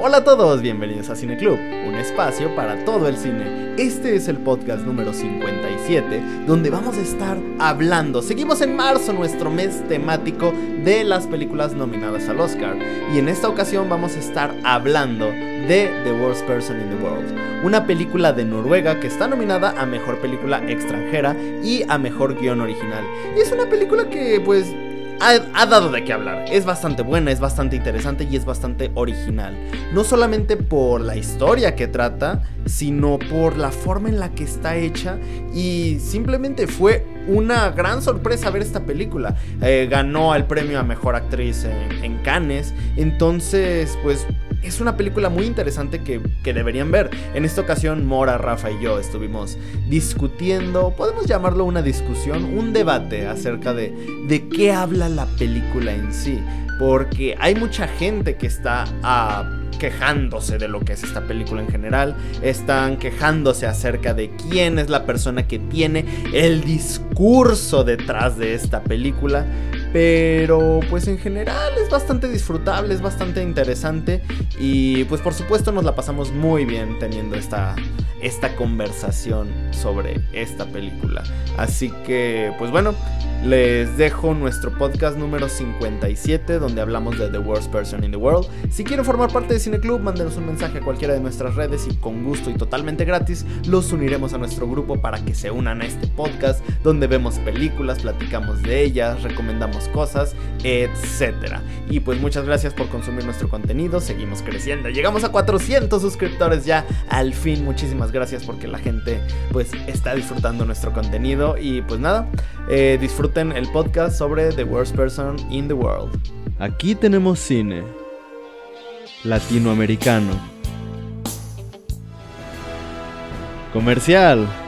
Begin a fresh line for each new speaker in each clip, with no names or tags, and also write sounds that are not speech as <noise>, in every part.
Hola a todos, bienvenidos a Cine Club, un espacio para todo el cine. Este es el podcast número 57, donde vamos a estar hablando. Seguimos en marzo, nuestro mes temático de las películas nominadas al Oscar. Y en esta ocasión vamos a estar hablando de The Worst Person in the World, una película de Noruega que está nominada a Mejor Película Extranjera y a Mejor Guión Original. Y es una película que pues ha, dado de qué hablar. Es bastante buena, es bastante interesante y es bastante original. No solamente por la historia que trata, sino por la forma en la que está hecha. Y simplemente fue una gran sorpresa ver esta película. Eh, ganó el premio a Mejor Actriz en, en Cannes. Entonces, pues es una película muy interesante que, deberían ver. En esta ocasión, Mora, Rafa y yo estuvimos discutiendo, podemos llamarlo una discusión, un debate acerca de, de qué habla la película en sí. Porque hay mucha gente que está ah, quejándose de lo que es esta película en general. Están quejándose acerca de quién es la persona que tiene el discurso detrás de esta película. Pero pues en general es bastante disfrutable, es bastante interesante y pues por supuesto nos la pasamos muy bien teniendo esta, esta conversación sobre esta película. Así que pues bueno, les dejo nuestro podcast número 57 donde hablamos de The Worst Person in the World. Si quieren formar parte de Cine Club, mándenos un mensaje a cualquiera de nuestras redes y con gusto y totalmente gratis los uniremos a nuestro grupo para que se unan a este podcast donde vemos películas, platicamos de ellas, recomendamos cosas, etc. Y pues muchas gracias por consumir nuestro contenido, seguimos creciendo, llegamos a 400 suscriptores ya, al fin muchísimas gracias porque la gente pues está disfrutando nuestro contenido y pues nada, eh, disfruten el podcast sobre The Worst Person in the World. Aquí tenemos cine latinoamericano. Comercial.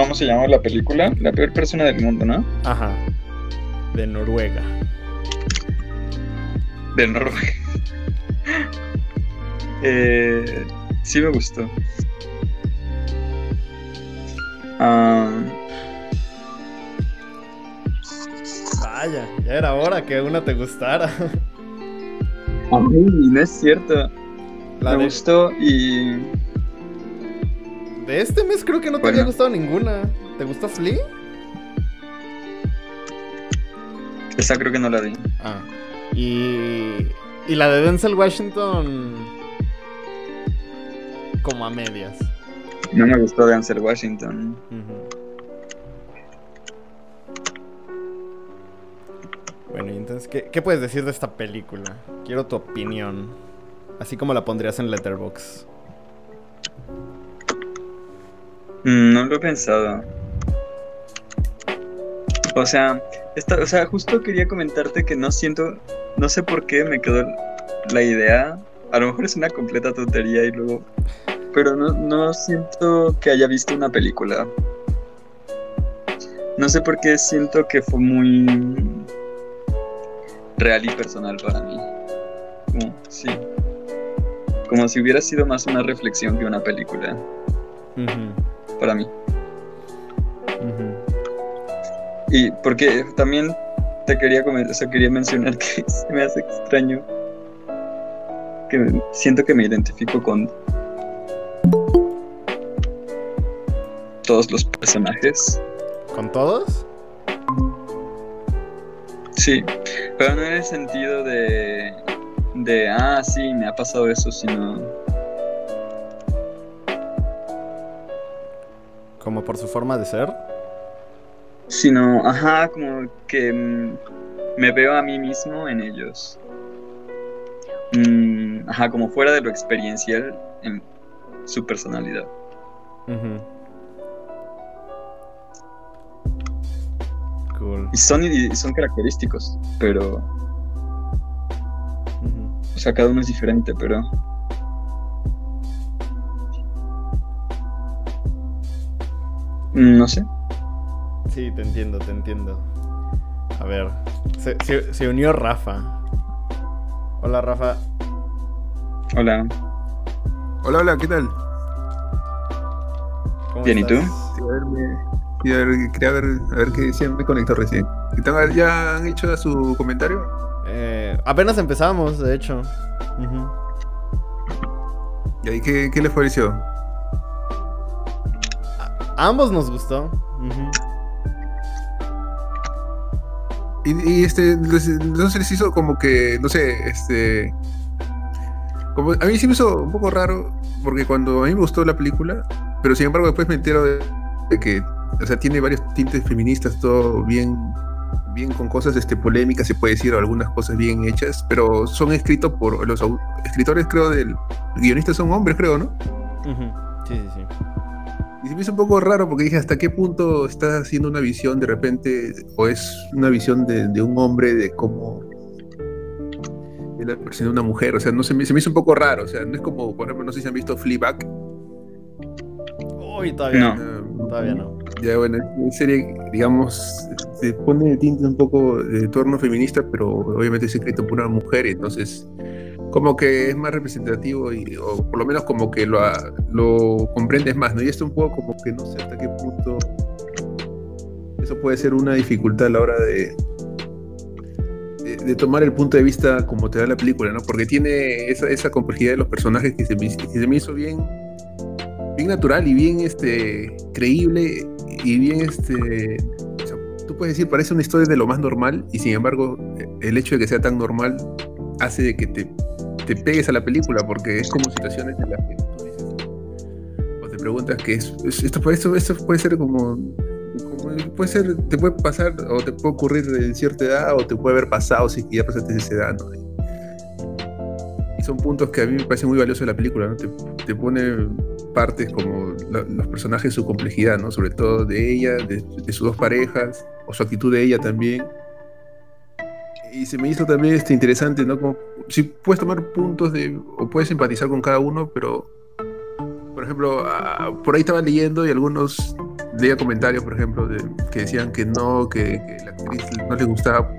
¿Cómo se llama la película? La peor persona del mundo, ¿no?
Ajá. De Noruega.
De Noruega. <laughs> eh, sí me gustó.
Vaya, ya era hora que una te gustara.
A mí no es cierto. Me gustó y.
De este mes creo que no te había gustado ninguna. ¿Te gusta Flea?
Esa creo que no la vi.
Ah. Y. Y la de Denzel Washington. Como a medias.
No me gustó Denzel Washington.
Bueno, y entonces, ¿qué, puedes decir de esta película? Quiero tu opinión. Así como la pondrías en Letterboxd.
No lo he pensado. O sea, esta, o sea, justo quería comentarte que no siento, no sé por qué me quedó la idea. A lo mejor es una completa tontería y luego pero no, no siento que haya visto una película. No sé por qué siento que fue muy real y personal para mí. Como, sí. Como si hubiera sido más una reflexión que una película. Para mí. Y porque también te quería o sea, quería mencionar <laughs> que se me hace extraño. Que siento que me identifico con todos los personajes.
¿Con todos?
Sí, pero no en el sentido de, de, ah, sí, me ha pasado eso, sino...
¿Como por su forma de ser?
Sino, ajá, como que mm, me veo a mí mismo en ellos. Mm, ajá, como fuera de lo experiencial en su personalidad.
cool.
Y son, y son característicos, pero. O sea, cada uno es diferente, pero. No sé.
Sí, te entiendo, te entiendo. A ver, se, se- se unió Rafa. Hola Rafa.
Hola.
Hola, hola, ¿qué tal?
¿Cómo
Bien, ¿y tú?
Sí, a ver, me- sí, a ver, quería ver, a ver qué decían, me conectó recién. ¿Qué tal? ¿Ya han hecho su comentario?
Eh, apenas empezamos, de hecho.
¿Y ahí qué, qué les pareció?
A ambos nos gustó.
Y, y, este, no se les hizo como que, no sé, este... Como, a mí sí me hizo un poco raro, porque cuando a mí me gustó la película, pero sin embargo después me entero de, de que, o sea, tiene varios tintes feministas, todo bien, bien con cosas este, polémicas, se puede decir, o algunas cosas bien hechas, pero son escritos por los escritores, creo, del guionistas son hombres, creo, ¿no?
Sí, sí, sí.
Y se me hizo un poco raro porque dije, ¿hasta qué punto está haciendo una visión de repente, o es una visión de, de un hombre de cómo es la persona de una mujer? O sea, no se me, se me hizo un poco raro. O sea, no es como, por ejemplo, no sé si han visto Fleabag.
Uy, todavía
No.
no.
Ah,
Todavía no.
Ya, bueno, en serie, digamos, se pone el tinte un poco de torno feminista, pero obviamente es escrito por una mujer, entonces como que es más representativo y, o por lo menos como que lo, lo comprendes más, ¿no? Y esto un poco como que no sé hasta qué punto eso puede ser una dificultad a la hora de, de, tomar el punto de vista como te da la película, ¿no? Porque tiene esa, esa complejidad de los personajes que se me, que se me hizo bien bien natural y bien este creíble y bien este tú puedes decir parece una historia de lo más normal y sin embargo el hecho de que sea tan normal hace de que te, te pegues a la película porque es como situaciones en las que tú dices o te preguntas que es, es- esto, esto, esto puede ser como, como- puede ser te puede pasar o te puede ocurrir en cierta edad o te puede haber pasado si ya pasaste esa edad ¿no? y son puntos que a mí me parecen muy valiosos de la película ¿no? te, te pone partes como la- los personajes, su complejidad, ¿no? Sobre todo de ella, de, de sus dos parejas, o su actitud de ella también. Y se me hizo también este, interesante, ¿no? Como, si puedes tomar puntos de, o puedes empatizar con cada uno, pero, por ejemplo, ah, por ahí estaba leyendo y algunos leía comentarios, por ejemplo, que decían que no, que, la actriz no le gustaba,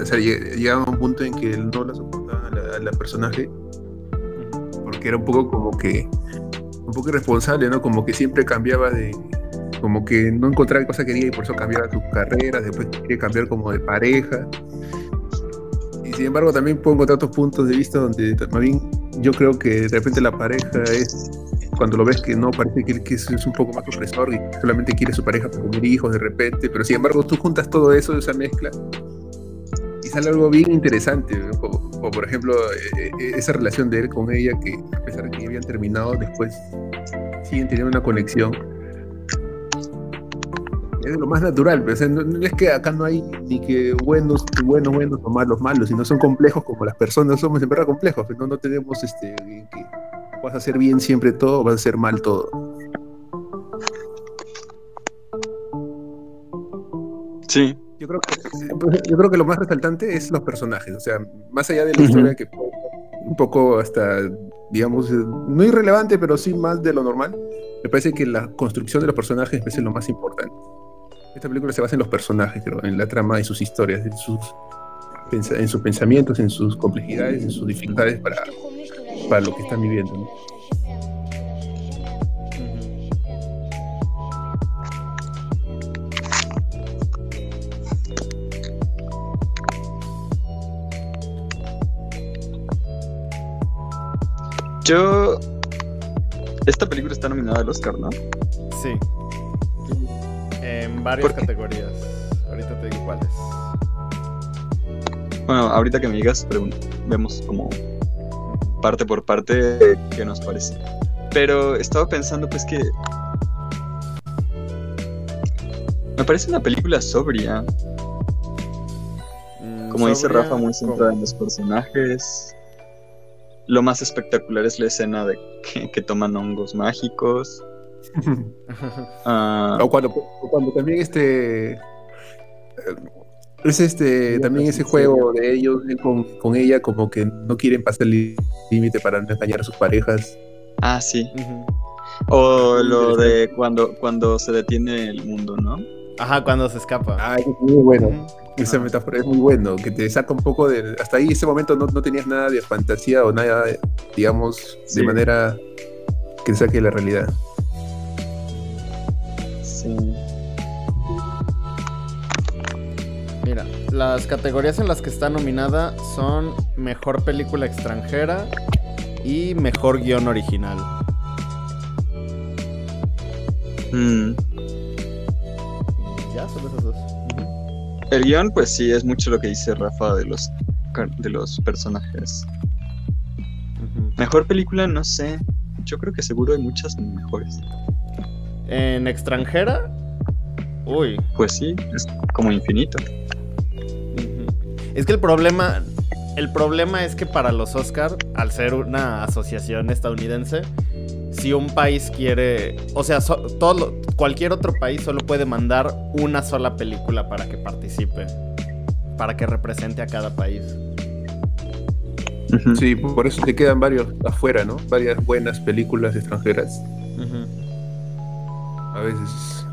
o sea, lleg- llegaba a un punto en que no la soportaba a la, a la personaje, porque era un poco como que un poco irresponsable, ¿no? Como que siempre cambiaba de. Como que no encontraba qué cosa quería y por eso cambiaba sus carreras, después quería cambiar como de pareja. Sin embargo, también puedo encontrar otros puntos de vista donde bien yo creo que de repente la pareja es. Cuando lo ves que no, parece que, es, un poco más opresor y solamente quiere su pareja para tener hijos de repente, pero sin embargo tú juntas todo eso, esa mezcla, y sale algo bien interesante. ¿no? O, por ejemplo, eh, eh, esa relación de él con ella, que a pesar de que habían terminado, después siguen teniendo una conexión. Es de lo más natural, pero, o sea, no, no es que acá no hay ni que buenos, buenos, buenos o malos, malos, sino son complejos como las personas somos en verdad complejos, pero no, no tenemos este que vas a hacer bien siempre todo o vas a hacer mal todo.
Sí.
Yo creo, que, yo creo que lo más resaltante es los personajes, o sea, más allá de la
Ujú.
historia que un poco hasta, digamos, eh, no irrelevante, pero sí más de lo normal, me parece que la construcción de los personajes es lo más importante. Esta película se basa en los personajes, creo, en la trama y sus historias, en sus, en sus pensamientos, en sus complejidades, en sus dificultades para, para lo que están viviendo. ¿no?
Yo. Esta película está nominada al Oscar, ¿no?
Sí. En varias categorías. Ahorita te digo cuáles.
Bueno, ahorita que me digas, vemos como parte por parte qué nos parece. Pero estaba pensando, pues que. Me parece una película sobria.
Mm,
Como dice Rafa, muy centrada en los personajes. Lo más espectacular es la escena de que, que toman hongos mágicos. Ah,
o, cuando, o cuando también este Es este, también ese juego de ellos con, con ella, como que no quieren pasar el límite para no engañar a sus parejas.
Ah, sí. O lo de cuando, cuando se detiene el mundo, ¿no?
Ajá, cuando se escapa.
Ah, es muy bueno. Esa metáfora es muy bueno, que te saca un poco de... Hasta ahí, ese momento no, no tenías nada de fantasía o nada, digamos, de manera que te saque de la realidad.
Sí.
Mira, las categorías en las que está nominada son Mejor Película Extranjera y Mejor Guión Original.
Mm.
Ya, son esas dos.
El guion, pues sí, es mucho lo que dice Rafa de los, de los personajes. Mejor película, no sé. Yo creo que seguro hay muchas mejores.
En extranjera, uy,
Pues sí, es como infinito.
Es que el problema, el problema es que para los Oscar, al ser una asociación estadounidense, si un país quiere, o sea, so- todo, cualquier otro país solo puede mandar una sola película para que participe, para que represente a cada país.
Sí, por eso te quedan varios afuera, ¿no? Varias buenas películas extranjeras. A veces.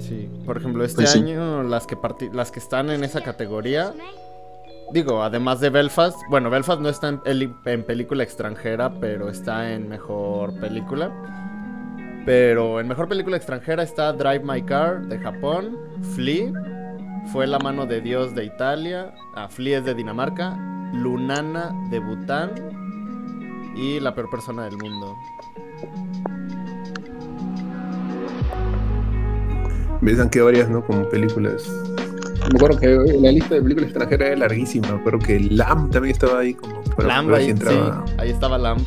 Sí, por ejemplo, este
Pues sí.
año las que las que están en esa categoría, digo, además de Belfast, bueno, Belfast no está en, peli- en película extranjera, pero está en mejor película. Pero en mejor película extranjera está Drive My Car de Japón, Flea, Fue la mano de Dios de Italia, ah, Flea es de Dinamarca, Lunana de Bután y La peor persona del mundo.
Me han quedado varias, ¿no? Como películas. Me acuerdo que la lista de películas extranjeras es larguísima. Me acuerdo que Lamb también estaba ahí como para
Lamb, ahí,
si entraba.
sí, ahí estaba Lamb.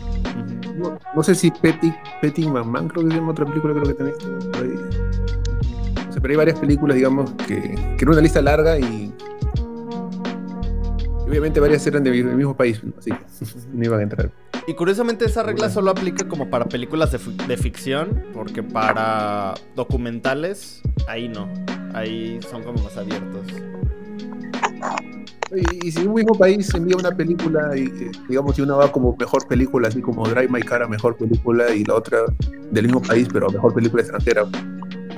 No, no sé si Petty, Petty Mamán, creo que se llama otra película, creo que también está por ahí. O sea, pero hay varias películas, digamos, que, que era una lista larga y. obviamente varias eran de mi- del mismo país, así que <laughs> no iban a entrar.
Y curiosamente esa regla solo aplica como para películas de, de ficción, porque para documentales ahí no, ahí son como más abiertos.
Y, y si un mismo país envía una película, y eh, digamos, si una va como mejor película, así como Drive My Car a mejor película, y la otra del mismo país, pero mejor película extranjera,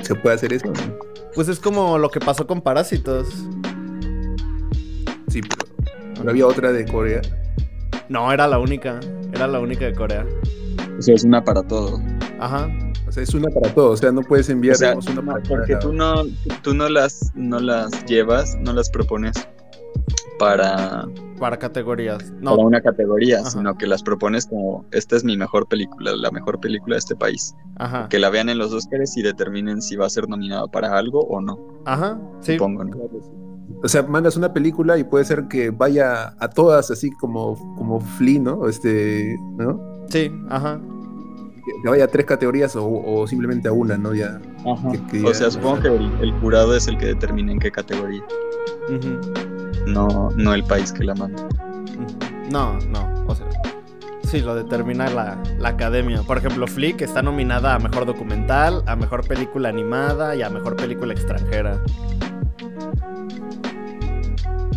¿se puede hacer eso?
Pues es como lo que pasó con Parásitos.
Sí, pero, pero había otra de Corea.
No, era la única, era la única de Corea.
O sea, es una para todo.
Ajá.
O sea, es una para todos, o sea, no puedes enviar
O sea,
digamos, una
no,
para
porque tú no, tú no las, no las llevas, no las propones para,
Para categorías.
para
No,
una categoría,
Ajá.
sino que las propones como esta es mi mejor película, la mejor película de este país.
ajá.
Que la vean en los Oscars y determinen si va a ser nominada para algo o no,
Ajá, sí.
supongo, ¿no?
O sea, mandas una película y puede ser que vaya a todas así como, como Flea, ¿no? Este, ¿no?
Sí, ajá.
Que vaya a tres categorías o, o simplemente a una, ¿no? Ya. que- que
O sea, supongo que el, el jurado es el que determina en qué categoría,
Ujú,
no, no el país que la manda.
No, no, o sea. Sí, lo determina la, la academia. Por ejemplo, Flick está nominada a mejor documental, a mejor película animada y a mejor película extranjera.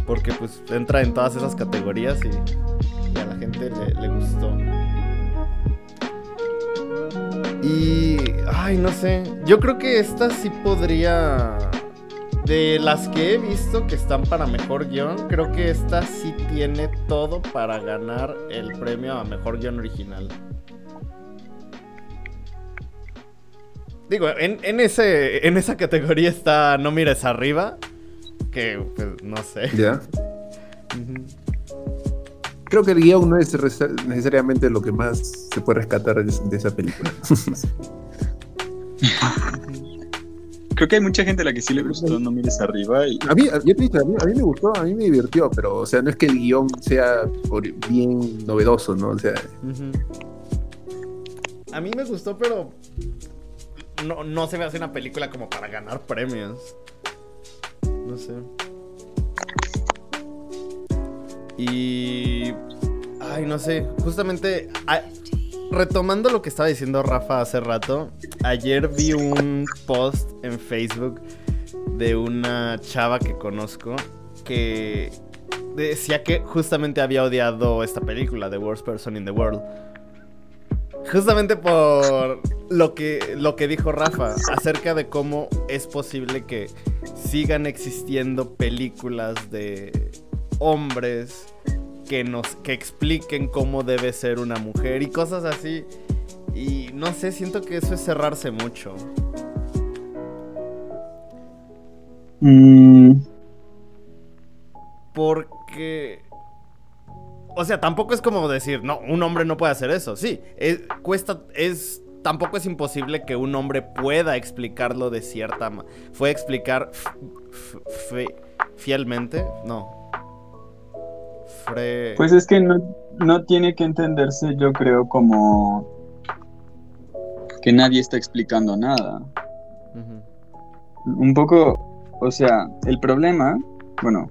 Porque pues entra en todas esas categorías y, a la gente le, gustó. Y. Ay, no sé. Yo creo que esta sí podría. De las que he visto que están para mejor guion, creo que esta sí tiene todo para ganar el premio a mejor guion original. Digo, en ese, en esa categoría está No mires arriba, que pues no sé.
Ya. Creo que el guion no es necesariamente lo que más se puede rescatar de, de esa película.
Creo que hay mucha gente a la que sí le gustó No mires arriba y
A mí, yo te dije, a mí, a mí me gustó, a mí me divirtió, pero, o sea, no es que el guion sea bien novedoso, ¿no? O sea.
A mí me gustó, pero no, no se me hace una película como para ganar premios. Sé. Y... Ay, no sé. Justamente... retomando lo que estaba diciendo Rafa hace rato, ayer vi un post en Facebook de una chava que conozco que decía que justamente había odiado esta película, The Worst Person in the World. Justamente por lo que, lo que dijo Rafa acerca de cómo es posible que sigan existiendo películas de hombres que nos que expliquen cómo debe ser una mujer y cosas así. Y no sé, siento que eso es cerrarse mucho.
Mm,
Porque. O sea, tampoco es como decir, no, un hombre no puede hacer eso. Sí, es, cuesta. Es. Tampoco es imposible que un hombre pueda explicarlo de cierta manera. Fue explicar fielmente. No. Fre-
Pues es que no, no tiene que entenderse, yo creo, como que nadie está explicando nada. Un poco, o sea, el problema, bueno,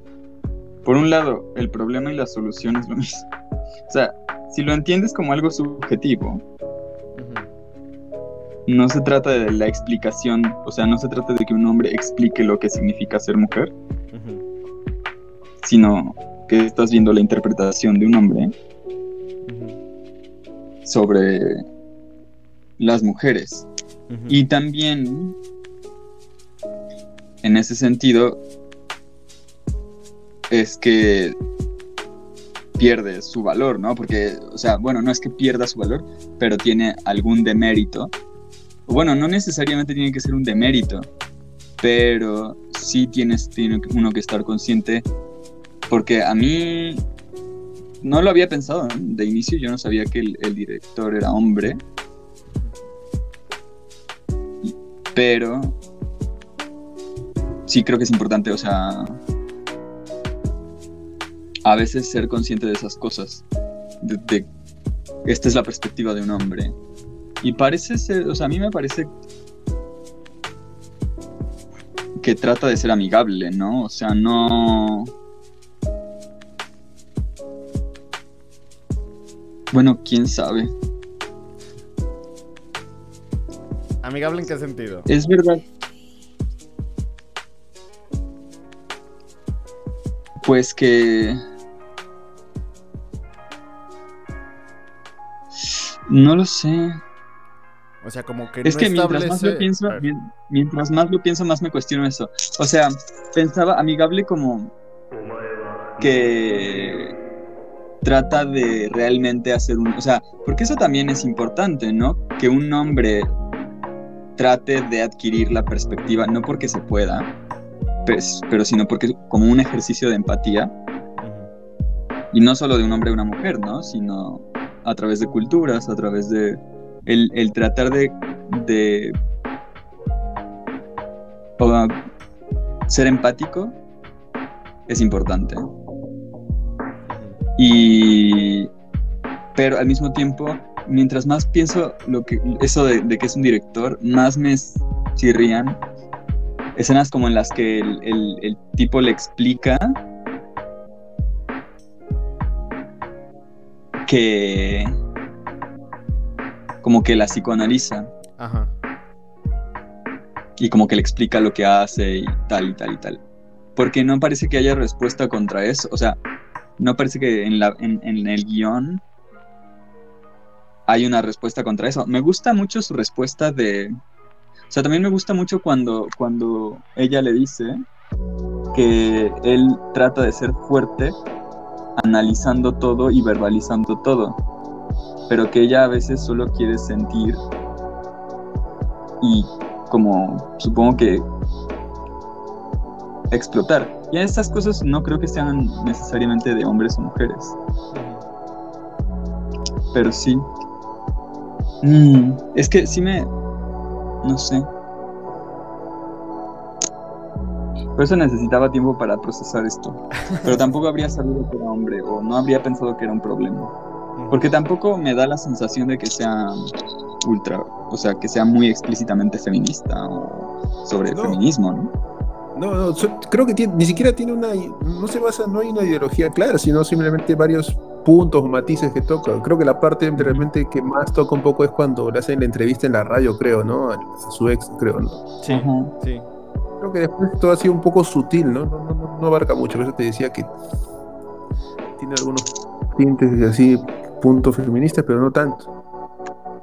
por un lado, el problema y la solución es lo mismo. O sea, si lo entiendes como algo subjetivo, no se trata de la explicación, o sea, no se trata de que un hombre explique lo que significa ser mujer, sino que estás viendo la interpretación de un hombre sobre las mujeres. Y también, en ese sentido, es que pierde su valor, ¿no? Porque, o sea, bueno, no es que pierda su valor, pero tiene algún demérito. Bueno, no necesariamente tiene que ser un demérito, pero sí tienes, tiene uno que estar consciente, porque a mí no lo había pensado de inicio, yo no sabía que el, el director era hombre, pero sí creo que es importante, o sea, a veces ser consciente de esas cosas, de, de- esta es la perspectiva de un hombre. Y parece ser, o sea, a mí me parece que trata de ser amigable, ¿no? O sea, no... Bueno, quién sabe.
¿Amigable en qué sentido?
Es verdad. Pues que... No lo sé.
O sea, como que
Es
no
que mientras más lo pienso, mientras más lo pienso, más me cuestiono eso. O sea, pensaba amigable como que trata de realmente hacer un, o sea, porque eso también es importante, ¿no? Que un hombre trate de adquirir la perspectiva, no porque se pueda, pues, pero sino porque como un ejercicio de empatía y no solo de un hombre y una mujer, ¿no? Sino a través de culturas, a través de el, el tratar de, de ser empático es importante. Y pero al mismo tiempo, mientras más pienso lo que eso de, de que es un director, más me chirrían escenas como en las que el- el tipo le explica que como que la psicoanaliza
Ajá.
y como que le explica lo que hace y tal y tal y tal. Porque no parece que haya respuesta contra eso. O sea, no parece que en, la, en, en el guion hay una respuesta contra eso. Me gusta mucho su respuesta de... O sea, también me gusta mucho cuando, cuando ella le dice que él trata de ser fuerte analizando todo y verbalizando todo. Pero que ella a veces solo quiere sentir y como supongo que explotar. Y estas cosas no creo que sean necesariamente de hombres o mujeres, pero sí. Mm, es que sí me... no sé. Por eso necesitaba tiempo para procesar esto. Pero tampoco habría sabido que era hombre o no habría pensado que era un problema. Porque tampoco me da la sensación de que sea ultra, o sea, que sea muy explícitamente feminista o sobre
No.
feminismo, ¿no?
No, no, so- creo que tiene- ni siquiera tiene una, no se basa, no hay una ideología clara, sino simplemente varios puntos o matices que toca. Creo que la parte realmente que más toca un poco es cuando le hacen la entrevista en la radio, creo, ¿no? A su ex, creo, ¿no?
Sí,
Ajá.
sí.
Creo que después todo ha sido un poco sutil, ¿no? No, no, no abarca mucho. Por eso te decía que tiene algunos tintes así, puntos feministas, pero no tanto.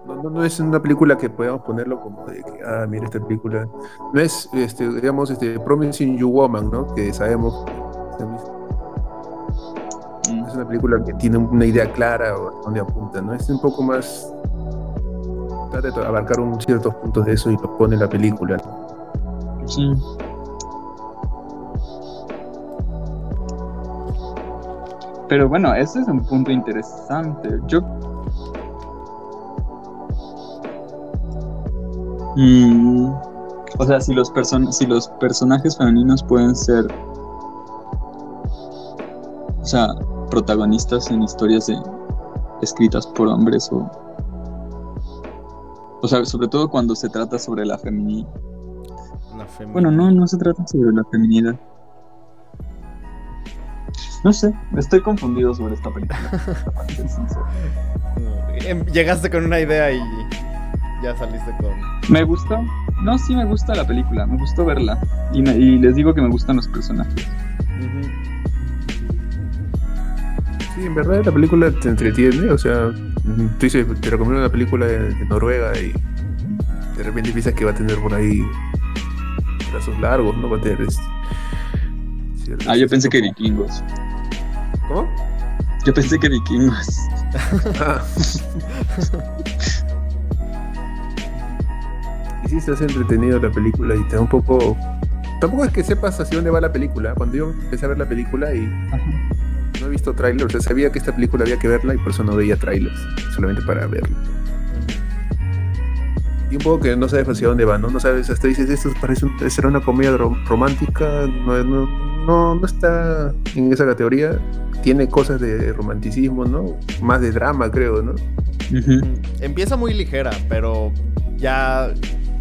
No, no, es una película que podamos ponerlo como de que, ah, mira esta película. No es, este, digamos, este, Promising You Woman, ¿no? Que sabemos. Mm. Es una película que tiene una idea clara o donde apunta, ¿no? Es un poco más. Trata de abarcar un ciertos puntos de eso y lo pone en la película. Sí.
Pero bueno, ese es un punto interesante. Yo. Mm, o sea, si los, person si los personajes femeninos pueden ser. O sea, protagonistas en historias escritas por hombres o. O sea, sobre todo cuando se trata sobre la feminidad. Bueno, no, no se trata sobre la feminidad. No sé, estoy confundido sobre esta película. <laughs>
Em, llegaste con una idea y ya saliste con.
Me gusta. No, sí me gusta la película, me gustó verla. Y, les digo que me gustan los personajes.
Sí, en verdad la película te entretiene, o sea, tú dices, te recomiendo una película de, Noruega y de repente piensas que va a tener por ahí brazos largos, ¿no? Va a tener... Este,
ah, yo pensé que vikingos.
¿Cómo?
Yo pensé que vikingos.
y sí, estás entretenido la película y te da un poco. Tampoco es que sepas hacia dónde va la película. Cuando yo empecé a ver la película y no he visto trailers, o sea, sabía que esta película había que verla y por eso no veía trailers, solamente para verla. Y un poco que no sabes hacia dónde va, ¿no? No sabes, hasta dices, esto parece será una comedia romántica, no, no, no, no está en esa categoría tiene cosas de romanticismo, ¿no? Más de drama, creo, ¿no?
Empieza muy ligera, pero ya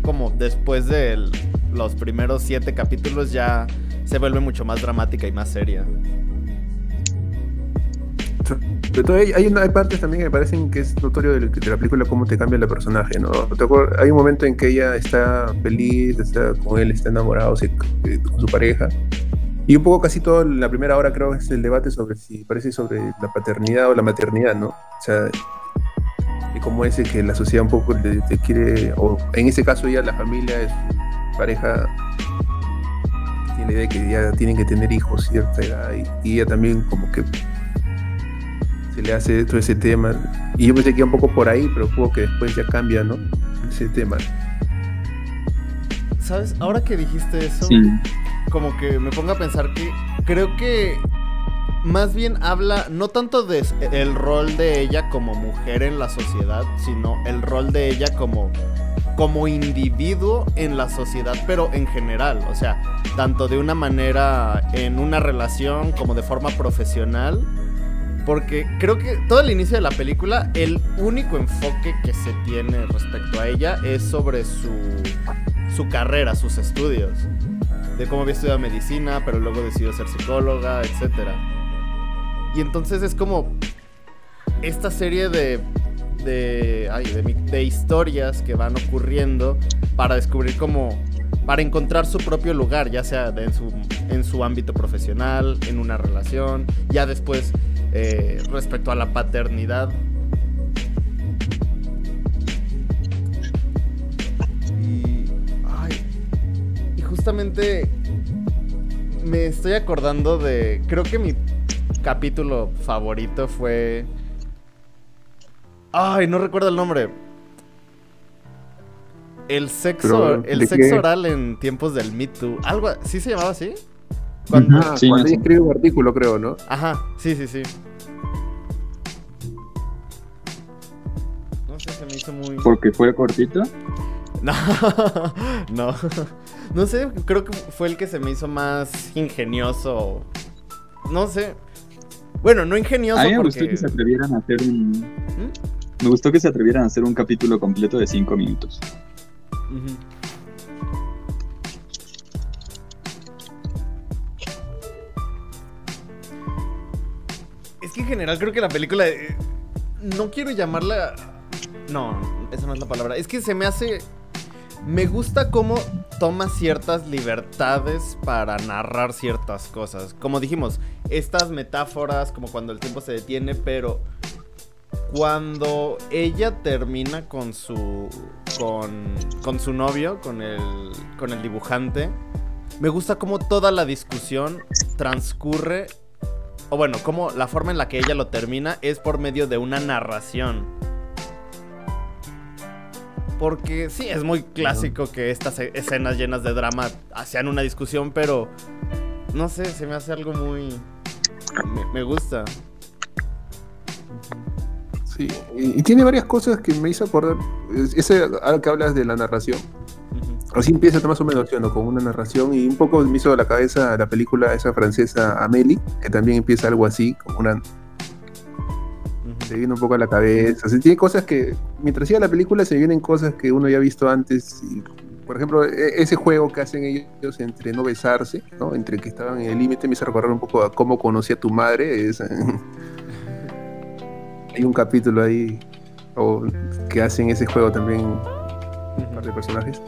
como después de los primeros siete capítulos ya se vuelve mucho más dramática y más seria.
Pero hay, una, hay partes también que me parecen que es notorio de, la película cómo te cambia el personaje, ¿no? Hay un momento en que ella está feliz, está con él, está enamorado con su pareja, y un poco casi todo la primera hora creo es el debate sobre si parece sobre la paternidad o la maternidad, ¿no? O sea, como ese que la sociedad un poco te, quiere, o en ese caso ya la familia es pareja tiene la idea de que ya tienen que tener hijos cierta edad y, ella también como que se le hace todo ese tema. Y yo pensé que iba un poco por ahí, pero poco que después ya cambia, ¿no? Ese tema.
¿Sabes? Ahora que dijiste eso, como que me pongo a pensar que creo que más bien habla no tanto de el rol de ella como mujer en la sociedad, sino el rol de ella como como individuo en la sociedad, pero en general, o sea, tanto de una manera en una relación como de forma profesional, porque creo que todo el inicio de la película, el único enfoque que se tiene respecto a ella es sobre su, su carrera, sus estudios de cómo había estudiado medicina, pero luego decidió ser psicóloga, etc. Y entonces es como esta serie de, de, de, historias que van ocurriendo para descubrir cómo, para encontrar su propio lugar, ya sea en, su, en su ámbito profesional, en una relación, ya después eh, respecto a la paternidad. justamente me estoy acordando de. Creo que mi capítulo favorito fue. Ay, no recuerdo el nombre. El sexo, el sexo oral en tiempos del Me Too. Algo, ¿sí se llamaba así?
Cuando, ah, cuando escribe un artículo, creo, ¿no?
Ajá, sí, sí, sí. No sé, se me hizo muy.
¿Porque fue cortito? <laughs>
No, no. No sé, creo que fue el que se me hizo más ingenioso. No sé. Bueno, no ingenioso.
A mí me gustó que se atrevieran a hacer un. ¿Mm? Me gustó que se atrevieran a hacer un capítulo completo de 5 minutos.
Es que en general creo que la película. Eh, no quiero llamarla. No, esa no es la palabra. Es que se me hace. Me gusta cómo toma ciertas libertades para narrar ciertas cosas. Como dijimos, estas metáforas, como cuando el tiempo se detiene, pero cuando ella termina con su con, con su novio, con el con el dibujante, me gusta cómo toda la discusión transcurre o bueno, como la forma en la que ella lo termina es por medio de una narración. Porque sí, es muy clásico que estas e- escenas llenas de drama sean una discusión, pero no sé, se me hace algo muy... Me, me gusta.
Sí, y, y tiene varias cosas que me hizo acordar. es- Ese, que hablas de la narración. Así empieza más o menos, ¿no? Con una narración y un poco me hizo a la cabeza la película esa francesa Amélie, que también empieza algo así, como una, se viene un poco a la cabeza. O sea, tiene cosas que, mientras siga la película, se vienen cosas que uno ya ha visto antes. y, por ejemplo, e- ese juego que hacen ellos entre no besarse, ¿no? Entre que estaban en el límite, me hizo recordar un poco a cómo conocí a tu madre. es- <laughs> hay un capítulo ahí o, que hacen ese juego también un par de personajes.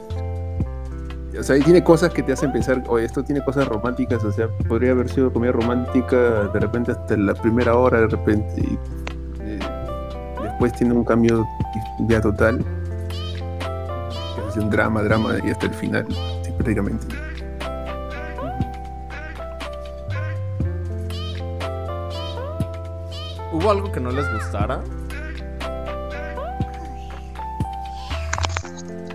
O sea, y tiene cosas que te hacen pensar, oye, esto tiene cosas románticas, o sea, podría haber sido comedia romántica de repente hasta la primera hora, de repente, y eh, después tiene un cambio ya total. Es un drama, drama, y hasta el final, sí, prácticamente.
¿Hubo algo que no les gustara?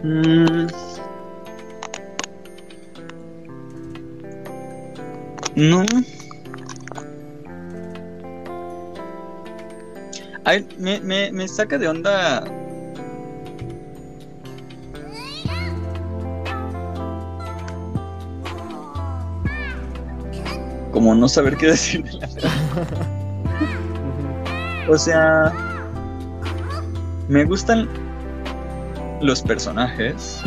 Mm. No. Ay, me, me, me saca de onda. Como no saber qué decir O sea, me gustan los personajes.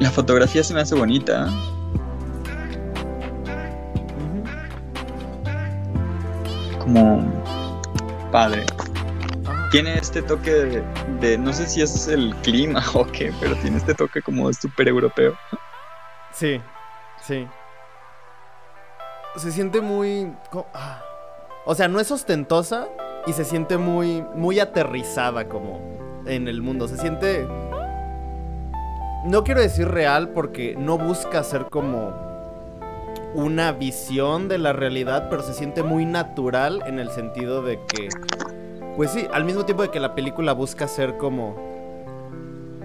La fotografía se me hace bonita. Como padre. Tiene este toque de, de- no sé si es el clima <laughs> o qué, pero tiene este toque como súper europeo.
Sí, sí. Se siente muy... ah. O sea, no es ostentosa y se siente muy, muy aterrizada como en el mundo. Se siente... No quiero decir real porque no busca ser como una visión de la realidad, pero se siente muy natural en el sentido de que... Pues sí, al mismo tiempo de que la película busca ser como...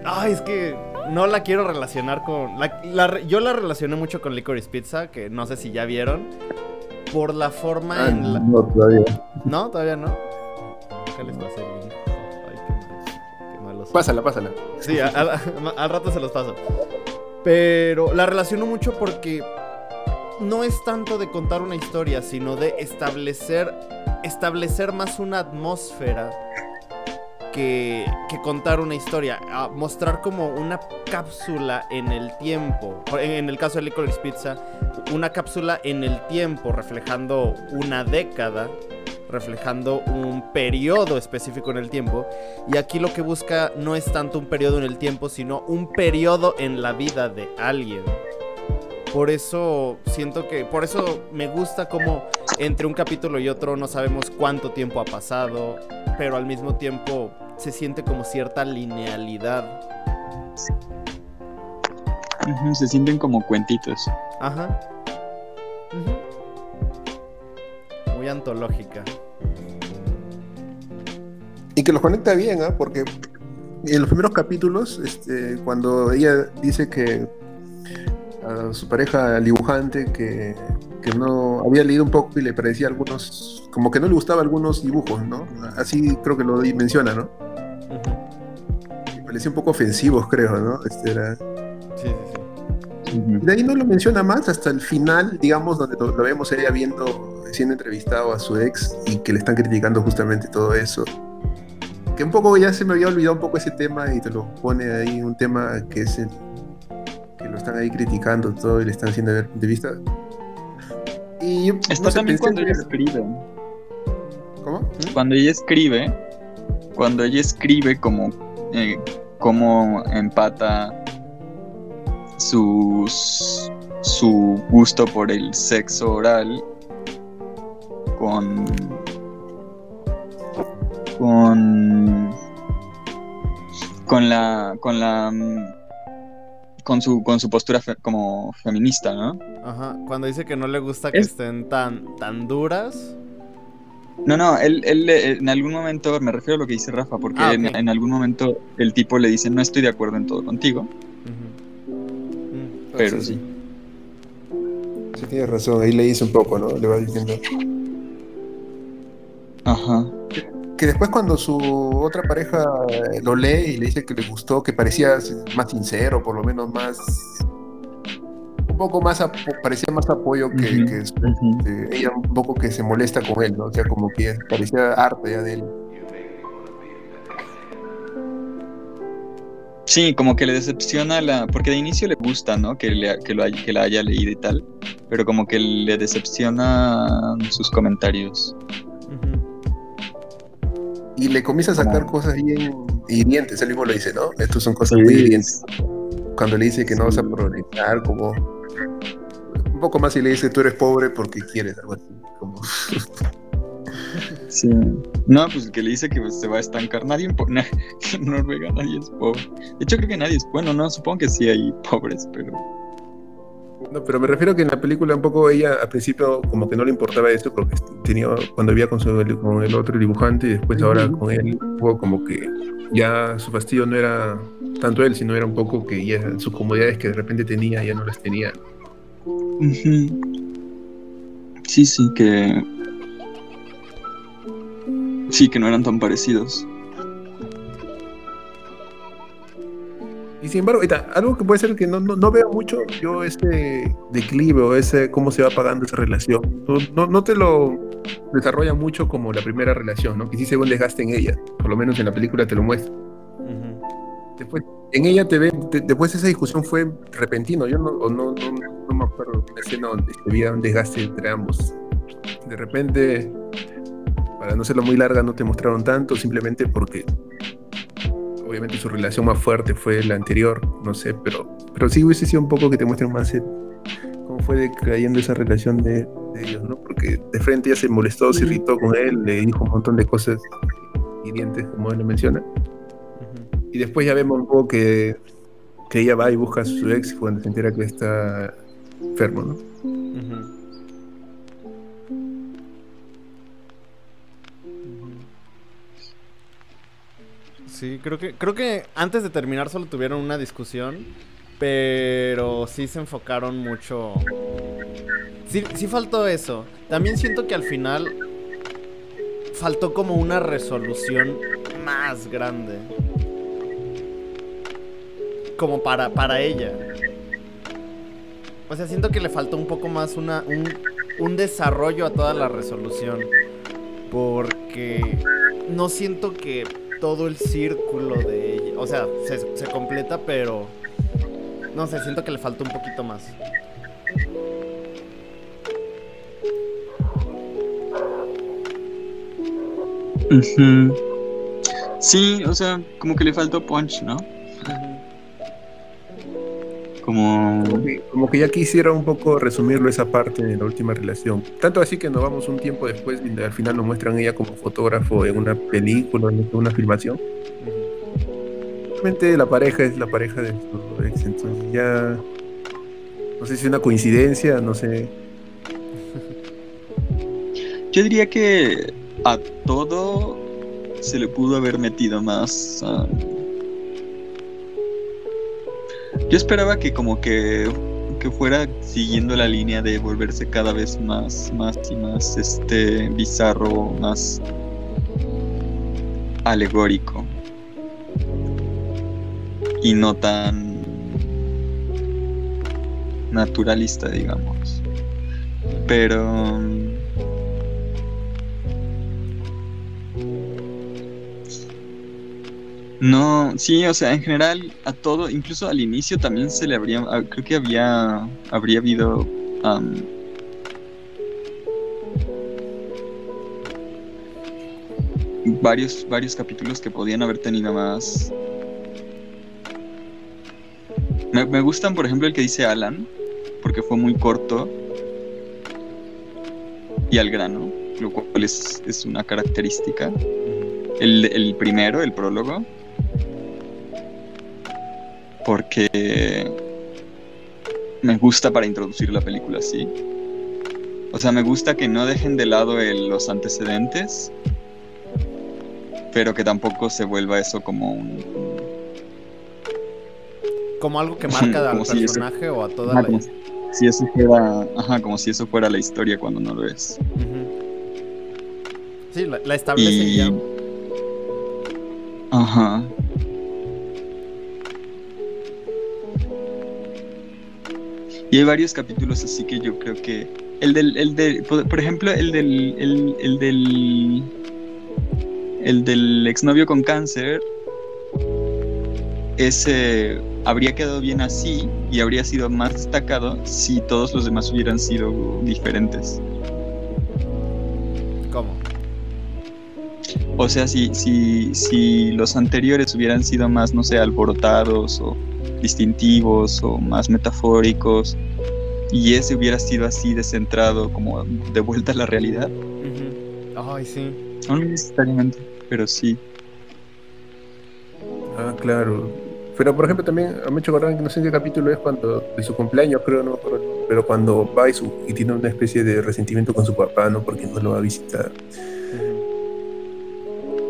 Ay, es que no la quiero relacionar con. la- yo la relacioné mucho con Licorice Pizza, que no sé si ya vieron. Por la forma
Ah,
en la.
no, todavía.
¿No? ¿Todavía no? Acá les link. Ay, qué mal. Qué malos.
Pásala, pásala.
Sí, <laughs> al rato se los paso. Pero la relaciono mucho porque no es tanto de contar una historia, sino de establecer, establecer más una atmósfera que, contar una historia. Mostrar como una cápsula en el tiempo. En el caso de Licorice Pizza, una cápsula en el tiempo reflejando una década reflejando un periodo específico en el tiempo. Y aquí lo que busca no es tanto un periodo en el tiempo, sino un periodo en la vida de alguien. Por eso siento que, por eso me gusta como entre un capítulo y otro no sabemos cuánto tiempo ha pasado, pero al mismo tiempo se siente como cierta linealidad.
Se sienten como cuentitos.
Ajá. Muy antológica.
Y que los conecta bien, ¿ah? Porque en los primeros capítulos, este, cuando ella dice que a su pareja, al dibujante, que, que no había leído un poco y le parecía algunos, como que no le gustaban algunos dibujos, ¿no? Así creo que lo menciona, ¿no?
Ujú.
Le parecía un poco ofensivos, creo, ¿no? Este era...
Sí, sí, sí.
De ahí no lo menciona más hasta el final, digamos, donde lo, lo vemos ella viendo, siendo entrevistado a su ex y que le están criticando justamente todo eso. Que un poco ya se me había olvidado un poco ese tema y te lo pone ahí un tema que es el, están ahí criticando todo y le están haciendo ver el punto de vista. Y yo,
Está
no sé,
también cuando ella escribe.
¿Cómo?
Cuando ella escribe, cuando ella escribe como eh, cómo empata sus, su gusto por el sexo oral con con con la con la con su con su postura fe- como feminista, ¿no?
Ajá, cuando dice que no le gusta que
Es-
estén tan, tan duras.
No, no, él, él en algún momento, me refiero a lo que dice Rafa, porque
Ah,
en, algún momento el tipo le dice, no estoy de acuerdo en todo contigo.
Mm,
pero sí.
Sí, tienes razón, ahí le dice un poco, ¿no? Le va diciendo.
Ajá.
Que después cuando su otra pareja eh, lo lee y le dice que le gustó, que parecía más sincero, por lo menos más... Un poco más, parecía más apoyo que, eh, ella un poco que se molesta con él, ¿no? O sea, como que parecía harta ya de él.
Sí, como que le decepciona la... Porque de inicio le gusta, ¿no? Que, le, que, lo que la haya leído y tal, pero como que le decepciona sus comentarios.
Y le comienza a sacar cosas bien hirientes, él mismo lo dice, ¿no? Estos son cosas muy hirientes. Cuando le dice que no vas a progresar, como... Un poco más si le dice tú eres pobre porque quieres, algo así. Como...
Sí. No, pues que le dice que pues, se va a estancar. Nadie en, <laughs> en Noruega nadie es pobre. De hecho, creo que nadie es bueno, ¿no? Supongo que sí hay pobres, pero...
No, pero me refiero que en la película un poco ella al principio como que no le importaba esto porque tenía cuando vivía con, su, con el otro dibujante y después ahora con él hubo como que ya su fastidio no era tanto él, sino era un poco que ya sus comodidades que de repente tenía ya no las tenía.
Sí, sí, que... Sí, que no eran tan parecidos.
Y sin embargo, ahorita, algo que puede ser que no, no, no veo mucho yo este declive o ese cómo se va pagando esa relación. No, no, te lo desarrolla mucho como la primera relación, ¿no? Que sí se ve un desgaste en ella, por lo menos en la película te lo muestra.
Ujú.
Después, en ella te ven, te- después esa discusión fue repentino, yo no, o no, no, no me acuerdo de una escena donde había un desgaste entre ambos. De repente, para no serlo muy larga, no te mostraron tanto, simplemente porque obviamente su relación más fuerte fue la anterior, no sé, pero, pero sí hubiese sido un poco que te muestren más el- cómo fue decayendo esa relación de, de ellos, ¿no? Porque de frente ella se molestó, se irritó con él, le dijo un montón de cosas hirientes, como él lo menciona. Y después ya vemos un poco que, que ella va y busca a su ex cuando se entera que está enfermo, ¿no?
Ujú. Sí, creo que, creo que antes de terminar solo tuvieron una discusión, pero sí se enfocaron mucho. Sí, sí faltó eso. También siento que al final faltó como una resolución más grande. Como para, para ella. O sea, siento que le faltó un poco más una, un, un desarrollo a toda la resolución. Porque no siento que todo el círculo de ella. O sea, se, se completa, pero. No sé, siento que le faltó un poquito más.
Sí, o sea, como que le faltó punch, ¿no? Como...
Como que, como que ya quisiera un poco resumirlo esa parte de la última relación. Tanto así que nos vamos un tiempo después y al final nos muestran ella como fotógrafo en una película, en una filmación. Realmente la pareja es la pareja de su ex, entonces ya... No sé si es una coincidencia, no sé.
Yo diría que a todo se le pudo haber metido más. um, Yo esperaba que como que, que fuera siguiendo la línea de volverse cada vez más, más y más este bizarro, más alegórico. Y no tan naturalista, digamos. Pero No, sí, o sea, en general a todo, incluso al inicio también se le habría, ah, creo que había, habría habido am, varios, varios capítulos que podían haber tenido más, Me, me gustan, por ejemplo, el que dice Alan, porque fue muy corto. Y al grano, lo cual es, es una característica. El, el primero, el prólogo, porque me gusta para introducir la película así. O sea, me gusta que no dejen de lado el- los antecedentes, pero que tampoco se vuelva eso como un...
Como algo que marca <laughs> al
eso-
personaje o a toda la...
como si eso fuera, ajá, como si eso fuera la historia cuando no lo es.
Ujú. Sí, la, la establece Y... ya.
Ajá. Y hay varios capítulos así que yo creo que el del, el del, por ejemplo, el del, el, el del, el del exnovio con cáncer, ese habría quedado bien así y habría sido más destacado si todos los demás hubieran sido diferentes. O sea, si, si, si los anteriores hubieran sido más, no sé, alborotados o distintivos o más metafóricos y ese hubiera sido así descentrado, como de vuelta a la realidad.
Ay, sí.
No necesariamente, pero sí.
Ah, claro. Pero por ejemplo también me ha hecho acordar que no sé en qué capítulo es cuando de su cumpleaños, creo, no pero cuando va y, su- y tiene una especie de resentimiento con su papá, ¿no? Porque no lo va a visitar.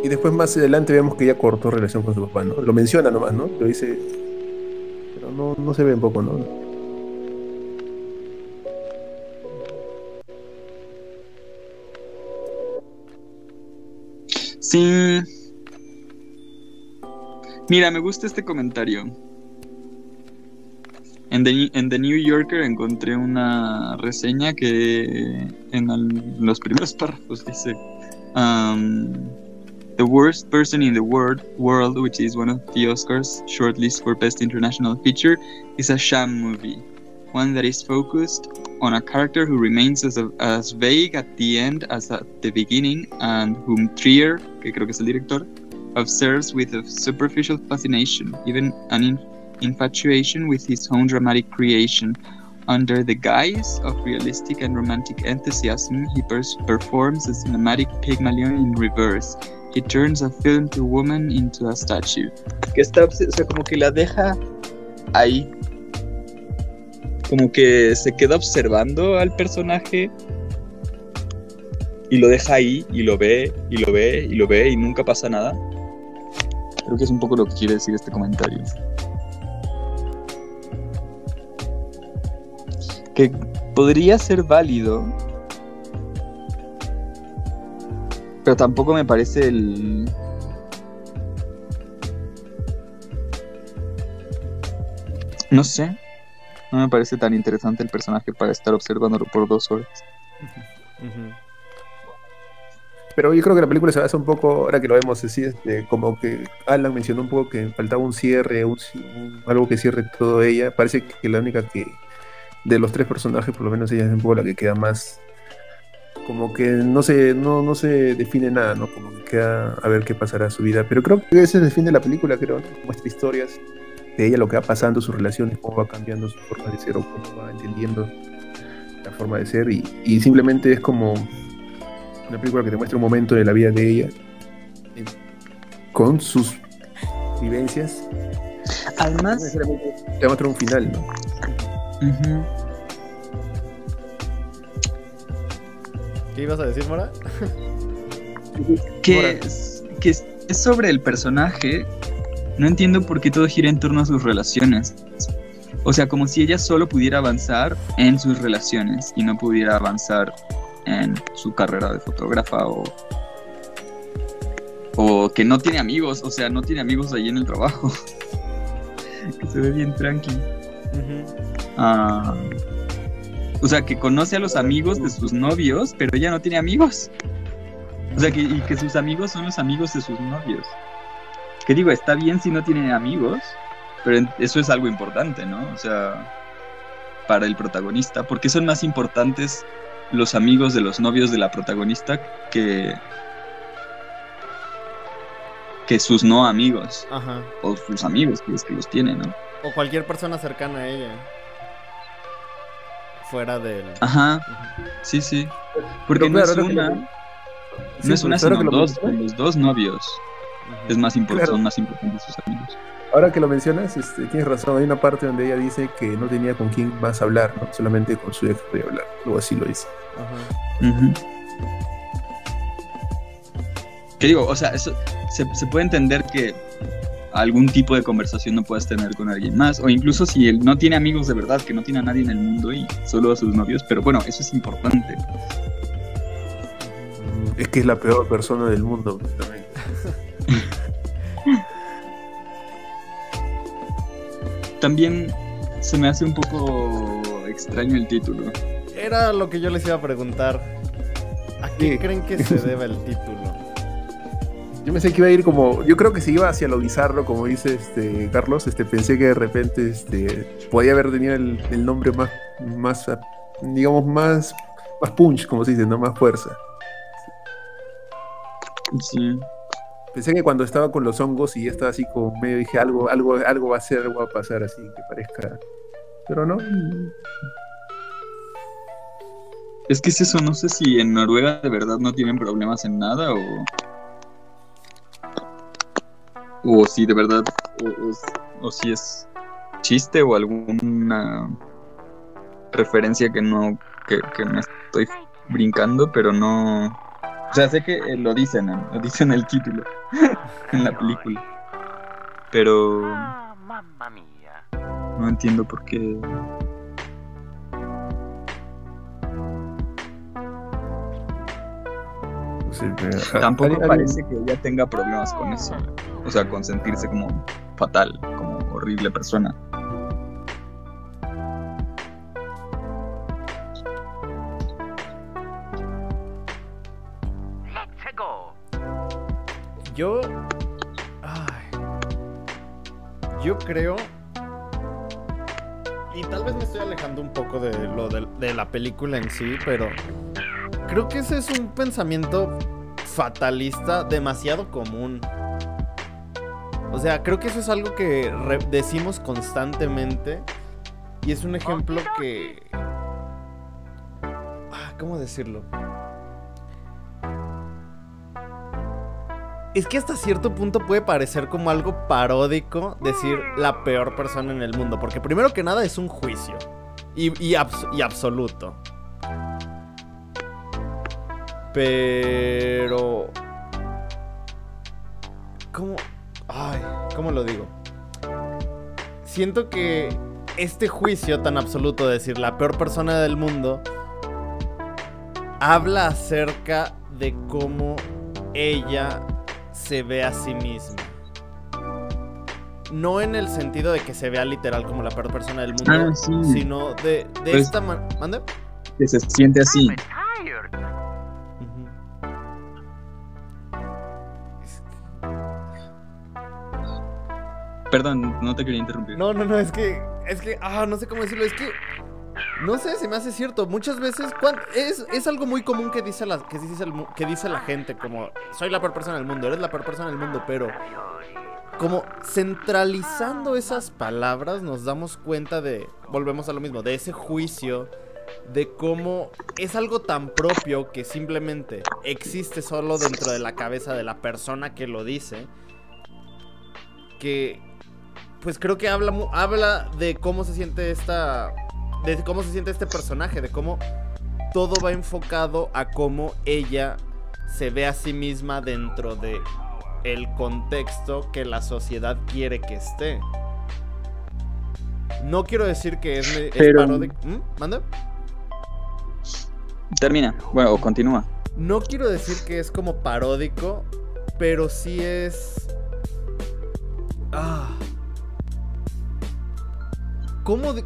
Y después más adelante vemos que ya cortó relación con su papá, ¿no? Lo menciona nomás, ¿no? Lo dice, pero no, no se ve un poco, ¿no?
Sí. Mira, me gusta este comentario. En The, en The New Yorker encontré una reseña que en los primeros párrafos dice um, The worst person in the world, world, which is one of the Oscars shortlist for Best International Feature, is a sham movie. One that is focused on a character who remains as, as vague at the end as at the beginning, and whom Trier, que creo que es el director, observes with a superficial fascination, even an in- infatuation with his own dramatic creation. Under the guise of realistic and romantic enthusiasm, he pers- performs a cinematic Pygmalion in reverse. He turns a film to woman into a statue. Que está, o sea, como que la deja ahí. Como que se queda observando al personaje y lo deja ahí y lo ve y lo ve y lo ve y nunca pasa nada. Creo que es un poco lo que quiere decir este comentario. Que podría ser válido, pero tampoco me parece el... No sé, no me parece tan interesante el personaje para estar observándolo por dos horas.
Pero yo creo que la película se basa un poco, ahora que lo vemos así, este, como que Alan mencionó un poco que faltaba un cierre, un- algo que cierre todo ella. Parece que la única que, de los tres personajes, por lo menos ella es un poco la que queda más, como que no se, no, no se define nada, ¿no? Como que queda a ver qué pasará a su vida. Pero creo que ese es el fin de la película, creo. Muestra historias de ella, lo que va pasando, sus relaciones, cómo va cambiando su forma de ser o cómo va entendiendo la forma de ser y, y simplemente es como una película que te muestra un momento de la vida de ella eh, con sus vivencias.
Además,
te muestra un final, ¿no?
ujú,
¿Qué ibas a decir, Mora?
que, es, que es sobre el personaje, no entiendo por qué todo gira en torno a sus relaciones. O sea, como si ella solo pudiera avanzar en sus relaciones y no pudiera avanzar en su carrera de fotógrafa o, o que no tiene amigos, o sea, no tiene amigos ahí en el trabajo. <laughs> que se ve bien tranqui. Ah, o sea, que conoce a los amigos de sus novios, pero ella no tiene amigos. O sea, que, y que sus amigos son los amigos de sus novios. Que digo, está bien si no tiene amigos, pero eso es algo importante, ¿no? O sea, para el protagonista, porque son más importantes los amigos de los novios de la protagonista que que sus no amigos
Ajá.
o sus amigos que es que los tiene, ¿no?
O cualquier persona cercana a ella. Fuera del.
Ajá, sí, sí. Porque
Pero
no
claro,
es
que
una,
Sí,
no es una, sino
que lo
dos, los dos novios. Es más importante,
Claro.
son más importantes sus amigos.
Ahora que lo mencionas, este, tienes razón. Hay una parte donde ella dice que no tenía con quién más hablar, ¿no? Solamente con su ex podía hablar. Algo así lo dice.
Ajá.
Ujú. ¿Qué digo? O sea, eso se, se puede entender que algún tipo de conversación no puedas tener con alguien más, o incluso si él no tiene amigos de verdad, que no tiene a nadie en el mundo y solo a sus novios, pero bueno, eso es importante.
Es que es la peor persona del mundo. también. <laughs>
También se me hace un poco extraño el título.
Era lo que yo les iba a preguntar. ¿A qué
Sí.
creen que se deba el título?
Yo pensé que iba a ir como. Yo creo que se iba hacia lo bizarro, como dice este Carlos. Este, pensé que de repente este, podía haber tenido el, el nombre más, más, digamos, más, más punch, como se dice, ¿no? Más fuerza.
Sí.
Pensé que cuando estaba con los hongos y ya estaba así como medio dije algo, algo, algo va a ser, algo va a pasar así, que parezca. Pero no.
Es que es eso, no sé si en Noruega de verdad no tienen problemas en nada o. O si de verdad. O, o- o si es chiste o alguna referencia que no. Que, que me estoy brincando, pero no. O sea, sé que eh, lo dicen, lo dicen en el título, <laughs> en la película. Pero
Ah,
no entiendo por qué.
pero-
Tampoco
¿alguien-
parece que ella tenga problemas con eso. O sea, con sentirse como fatal, como horrible persona.
Yo. Ay. Yo creo. Y tal vez me estoy alejando un poco de lo de la película en sí, pero. Creo que ese es un pensamiento fatalista demasiado común. O sea, creo que eso es algo que decimos constantemente. Y es un ejemplo que. Ah, ¿Cómo decirlo? Es que hasta cierto punto puede parecer como algo paródico decir la peor persona en el mundo. Porque primero que nada es un juicio. Y, y abs- y absoluto. Pero... ¿Cómo? Ay, ¿cómo lo digo? Siento que este juicio tan absoluto de decir la peor persona del mundo habla acerca de cómo ella se ve a sí misma. No en el sentido de que se vea literal como la peor persona del mundo,
Ah, sí.
sino de, de
Pues-
esta manera. ¿Mande?
Que se siente así. Perdón, no te quería interrumpir.
No, no, no, es que. Es que. Ah, no sé cómo decirlo. Es que. No sé, se me hace cierto. Muchas veces. es, es algo muy común que dice, la, que, dice el que dice la gente. Como. Soy la peor persona del mundo. Eres la peor persona del mundo. Pero. Como centralizando esas palabras. Nos damos cuenta de. Volvemos a lo mismo. De ese juicio. De cómo es algo tan propio que simplemente existe solo dentro de la cabeza de la persona que lo dice. Que pues creo que habla, habla de cómo se siente esta. De cómo se siente este personaje, de cómo todo va enfocado a cómo ella se ve a sí misma dentro de el contexto que la sociedad quiere que esté. No quiero decir que es, me- es
Pero-
paródico. ¿Mm? ¿Manda?
Termina. Bueno, o continúa.
No quiero decir que es como paródico, pero sí es. Ah. ¿Cómo de-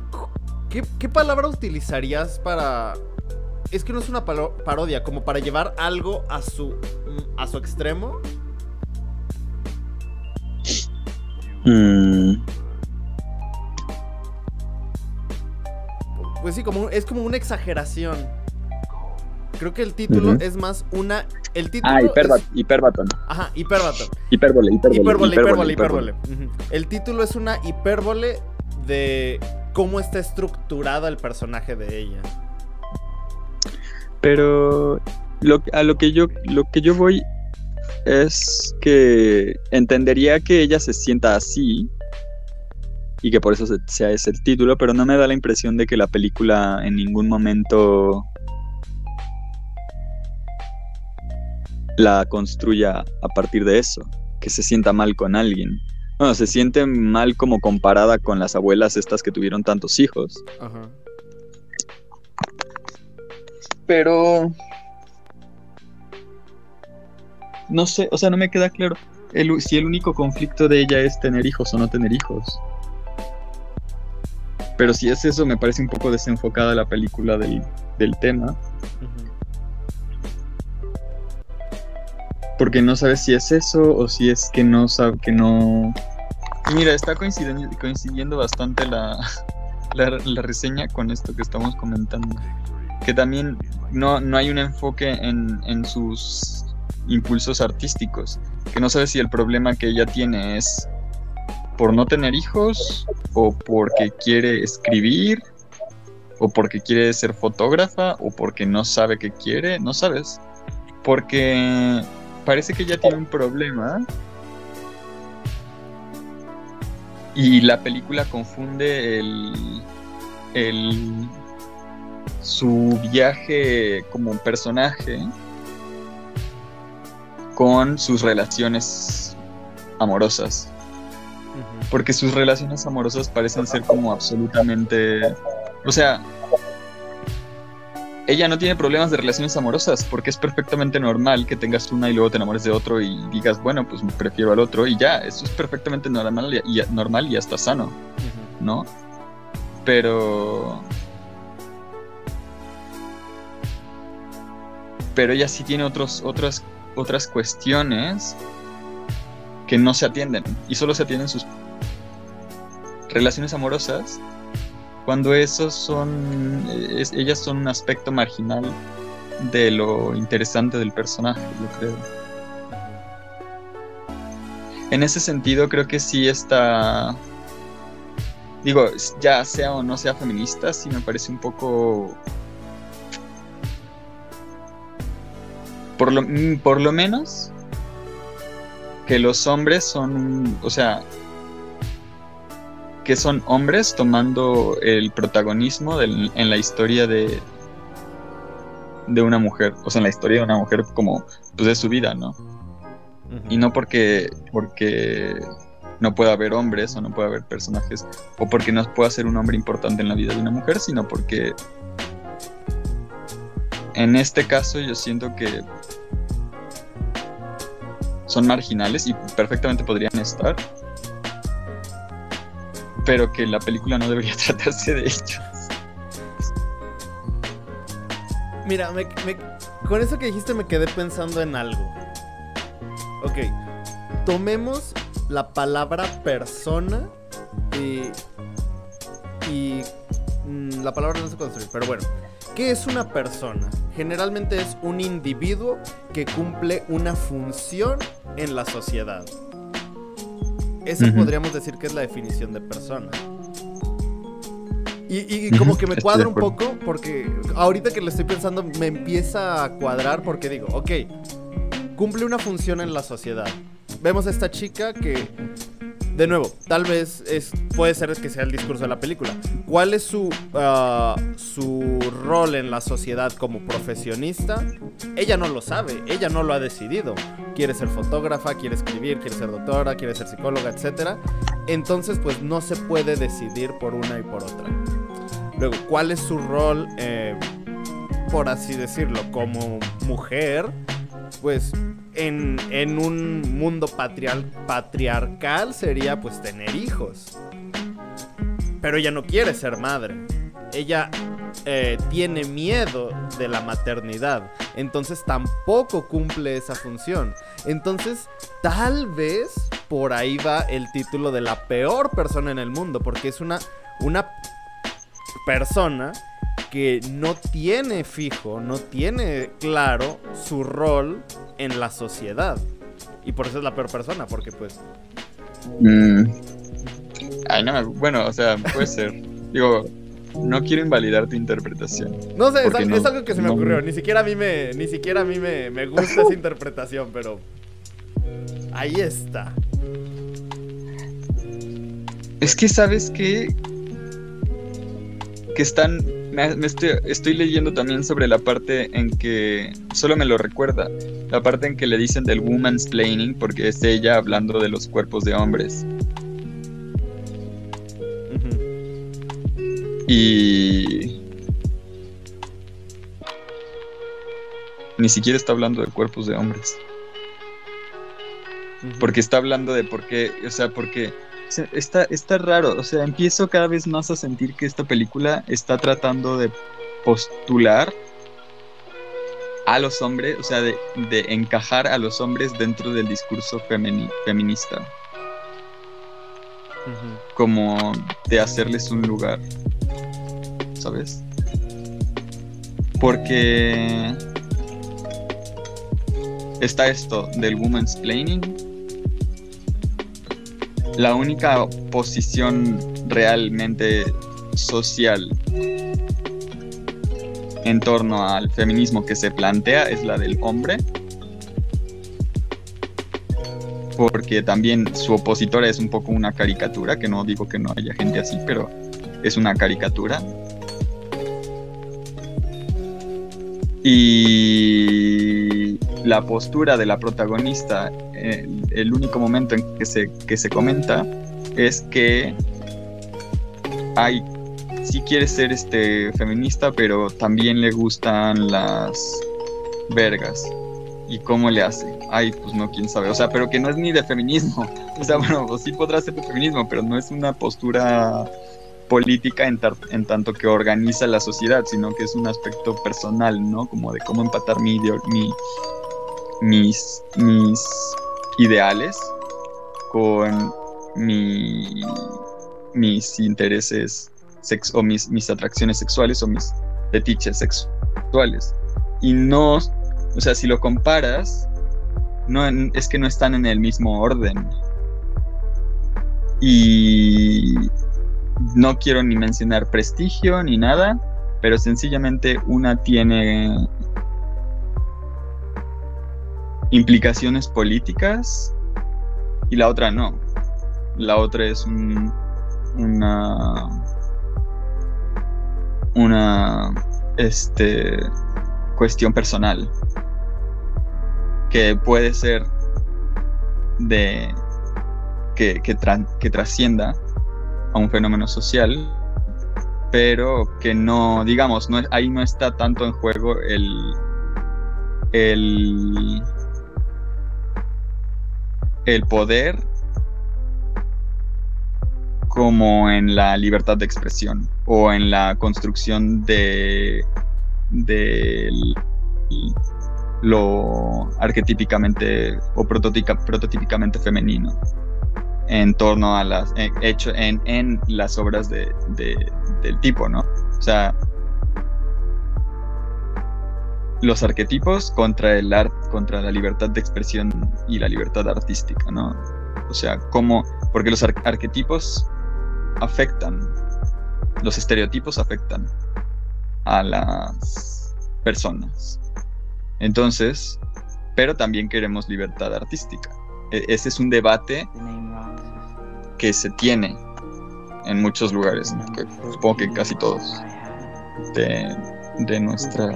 ¿Qué, qué palabra utilizarías para.? Es que no es una parodia, como para llevar algo a su. a su extremo.
Mm,
Pues sí, como es como una exageración. Creo que el título es más una. El título.
Ah,
es-
hiperbat hiperbatón.
Ajá, hipérbato.
Hipérbole, hipérbole.
Hipérbole, hipérbole, hipérbole. El título es una hipérbole de cómo está estructurada el personaje de ella.
Pero lo, a lo que yo lo que yo voy es que entendería que ella se sienta así y que por eso se- sea ese el título, pero no me da la impresión de que la película en ningún momento la construya a partir de eso, que se sienta mal con alguien. Bueno, se siente mal como comparada con las abuelas estas que tuvieron tantos hijos.
Ajá.
pero no sé, o sea, no me queda claro el si el único conflicto de ella es tener hijos o no tener hijos. Pero si es eso, me parece un poco desenfocada la película del, del tema,
Ujú.
Porque no sabes si es eso o si es que no sabe que no. Mira, está coincidiendo, coincidiendo bastante la, <laughs> la, la reseña con esto que estamos comentando. Que también no, no hay un enfoque en, en sus impulsos artísticos. Que no sabes si el problema que ella tiene es por no tener hijos o porque quiere escribir o porque quiere ser fotógrafa o porque no sabe qué quiere, no sabes. Porque parece que ella tiene un problema. Y la película confunde el, el su viaje como personaje con sus relaciones amorosas. Porque sus relaciones amorosas parecen ser como absolutamente o sea ella no tiene problemas de relaciones amorosas porque es perfectamente normal que tengas una y luego te enamores de otro y digas bueno pues prefiero al otro y ya eso es perfectamente normal y, normal y hasta sano. ¿no? Pero. Pero ella sí tiene otros, otras, otras cuestiones que no se atienden. Y solo se atienden sus relaciones amorosas. Cuando esos son. es- ellas son un aspecto marginal de lo interesante del personaje, yo creo. En ese sentido, creo que sí está. Digo, ya sea o no sea feminista, sí me parece un poco. Por lo, mm, por lo menos. Que los hombres son. O sea. Que son hombres tomando el protagonismo del- en la historia de. De una mujer. O sea, en la historia de una mujer como. Pues de su vida, ¿no? Y no porque, porque no pueda haber hombres o no pueda haber personajes, o porque no pueda ser un hombre importante en la vida de una mujer, sino porque en este caso yo siento que son marginales y perfectamente podrían estar, pero que la película no debería <laughs> tratarse de ellos.
Mira, me- me- con eso que dijiste me quedé pensando en algo. Ok, tomemos la palabra persona y. y. mm, la palabra no se construir, pero bueno. ¿Qué es una persona? Generalmente es un individuo que cumple una función en la sociedad. Esa podríamos decir que es la definición de persona. Y, como que me cuadra un poco porque ahorita que lo estoy pensando me empieza a cuadrar porque digo, ok, cumple una función en la sociedad. Vemos a esta chica que, de nuevo, tal vez es, puede ser que sea el discurso de la película. ¿Cuál es su, ah, su rol en la sociedad como profesionista? Ella no lo sabe, ella no lo ha decidido. Quiere ser fotógrafa, quiere escribir, quiere ser doctora, quiere ser psicóloga, etc. Entonces, pues no se puede decidir por una y por otra. Luego, ¿cuál es su rol, eh, por así decirlo, como mujer? Pues en, en un mundo patrial, patriarcal sería pues tener hijos. Pero ella no quiere ser madre. Ella eh, tiene miedo de la maternidad. Entonces tampoco cumple esa función. Entonces tal vez por ahí va el título de la peor persona en el mundo. Porque es una, una persona que no tiene fijo, no tiene claro su rol en la sociedad. Y por eso es la peor persona, porque pues...
Mm. Ay, no me... Bueno, o sea, puede ser. <laughs> Digo, no quiero invalidar tu interpretación.
No sé, es,
Porque
al-
no-
es algo que se me
no-
ocurrió. Ni siquiera a mí me, ni siquiera a mí me, me gusta esa <laughs> interpretación, pero ahí está.
Es que, ¿sabes qué? Que están... Me, me estoy, estoy leyendo también sobre la parte en que... Solo me lo recuerda. La parte en que le dicen del woman's planning, porque es ella hablando de los cuerpos de hombres. Y... Ni siquiera está hablando de cuerpos de hombres. Porque está hablando de por qué, o sea, porque o sea, está, está raro, o sea, empiezo cada vez más a sentir que esta película está tratando de postular a los hombres, o sea, de, de encajar a los hombres dentro del discurso feminista, como de hacerles un lugar, ¿sabes? Porque está esto del woman's planning. La única posición realmente social en torno al feminismo que se plantea es la del hombre. Porque también su opositora es un poco una caricatura, que no digo que no haya gente así, pero es una caricatura. Y la postura de la protagonista, el, el único momento en que se, que se comenta es que hay, sí quiere ser este feminista, pero también le gustan las vergas. ¿Y cómo le hace? Ay, pues no, quién sabe. O sea, pero que no es ni de feminismo. <laughs> O sea, bueno, pues sí podrá ser de feminismo, pero no es una postura política en, en tanto que organiza la sociedad, sino que es un aspecto personal, ¿no? Como de cómo empatar mi, mi mis, mis ideales con mi, mis intereses sex o mis, mis atracciones sexuales o mis fetiches sexuales. Y no, o sea, si lo comparas, no es que no están en el mismo orden. Y no quiero ni mencionar prestigio ni nada, pero sencillamente una tiene implicaciones políticas y la otra no. La otra es un, una una este cuestión personal que puede ser de que, que, que trascienda a un fenómeno social pero que no digamos no ahí no está tanto en juego el el el poder como en la libertad de expresión o en la construcción de, de lo arquetípicamente o prototípica- prototípicamente femenino en torno a las eh, hecho en, en las obras de, de- del tipo, ¿no? O sea, los arquetipos contra el art, contra la libertad de expresión y la libertad artística, ¿no? O sea, cómo, porque los ar- arquetipos afectan, los estereotipos afectan a las personas. Entonces, pero también queremos libertad artística. E- ese es un debate que se tiene en muchos lugares, que supongo que casi todos, de, de nuestra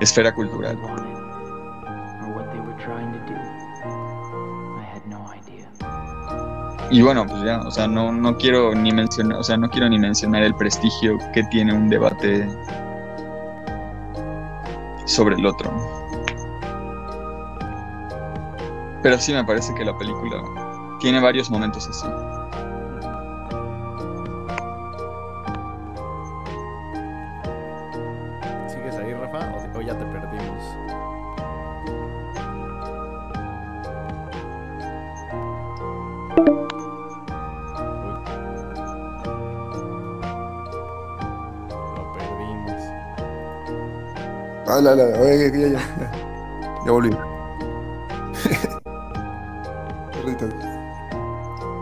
esfera cultural. Y bueno, pues ya, o sea, no, no quiero ni mencionar, o sea, no quiero ni mencionar el prestigio que tiene un debate sobre el otro. Pero sí me parece que la película tiene varios momentos así.
La, la, oye, ya, ya, ya. Ya volví.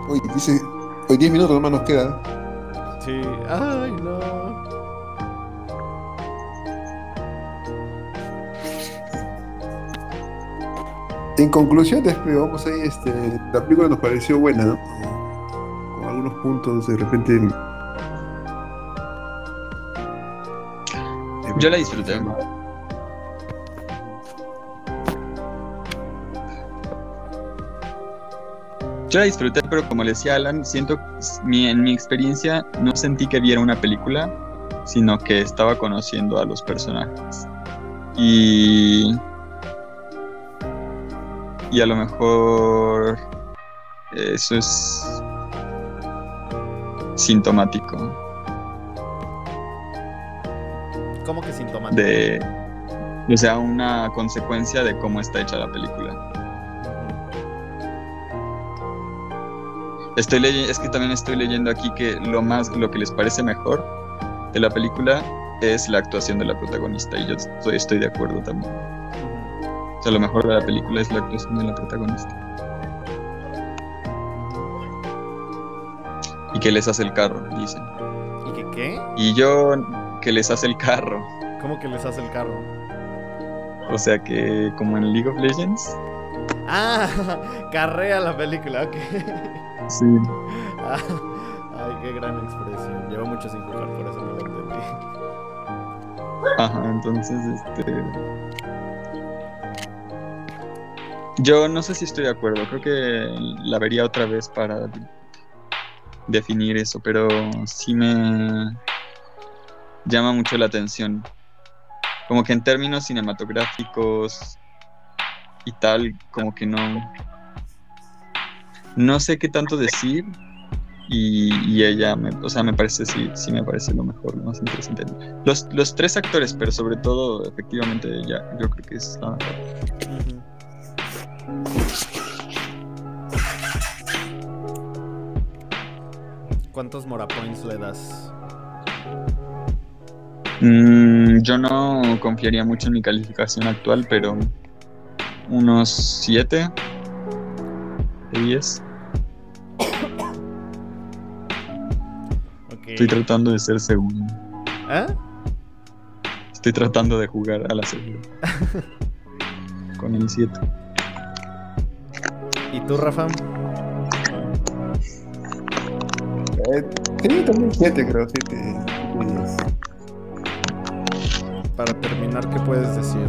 Uy, dice, Hoy 10 minutos nomás nos quedan.
Sí. Ay, no.
En conclusión, después vamos ahí, este, la película nos pareció buena, ¿no? Con algunos puntos de repente.
Yo la disfruté. Yo la disfruté, pero como le decía Alan, siento, mi, en mi experiencia, no sentí que viera una película, sino que estaba conociendo a los personajes. Y. Y a lo mejor. Eso es. sintomático
¿Cómo que sintomático?
de. O sea, una consecuencia de cómo está hecha la película. Estoy leyendo, es que también estoy leyendo aquí que lo más, lo que les parece mejor de la película es la actuación de la protagonista y yo estoy, estoy de acuerdo también. O sea, lo mejor de la película es la actuación de la protagonista. Y que les hace el carro, dicen.
¿Y que qué?
Y yo que les hace el carro.
¿Cómo que les hace el carro?
O sea que como en League of Legends.
Ah, <laughs> carrea la película, ok. <laughs>
Sí. <laughs>
Ay, qué gran expresión. Llevo mucho sin jugar, por eso no lo entendí.
Ajá, entonces este. Yo no sé si estoy de acuerdo, creo que la vería otra vez para definir eso, pero sí me llama mucho la atención. Como que en términos cinematográficos y tal, como que no. No sé qué tanto decir. Y, y ella, me, o sea, me parece, sí, sí me parece lo mejor, lo más interesante. Los, los tres actores, pero sobre todo, efectivamente, ella, yo creo que es la mejor.
¿Cuántos Morapoints le das?
Mm, yo no confiaría mucho en mi calificación actual, pero unos 7 de 10. Estoy tratando de ser segundo.
¿Eh?
Estoy tratando de jugar a la segunda. <laughs> Con el 7.
¿Y tú, Rafa?
Eh, sí, también 7, creo, 7.
Para terminar, ¿qué puedes decir?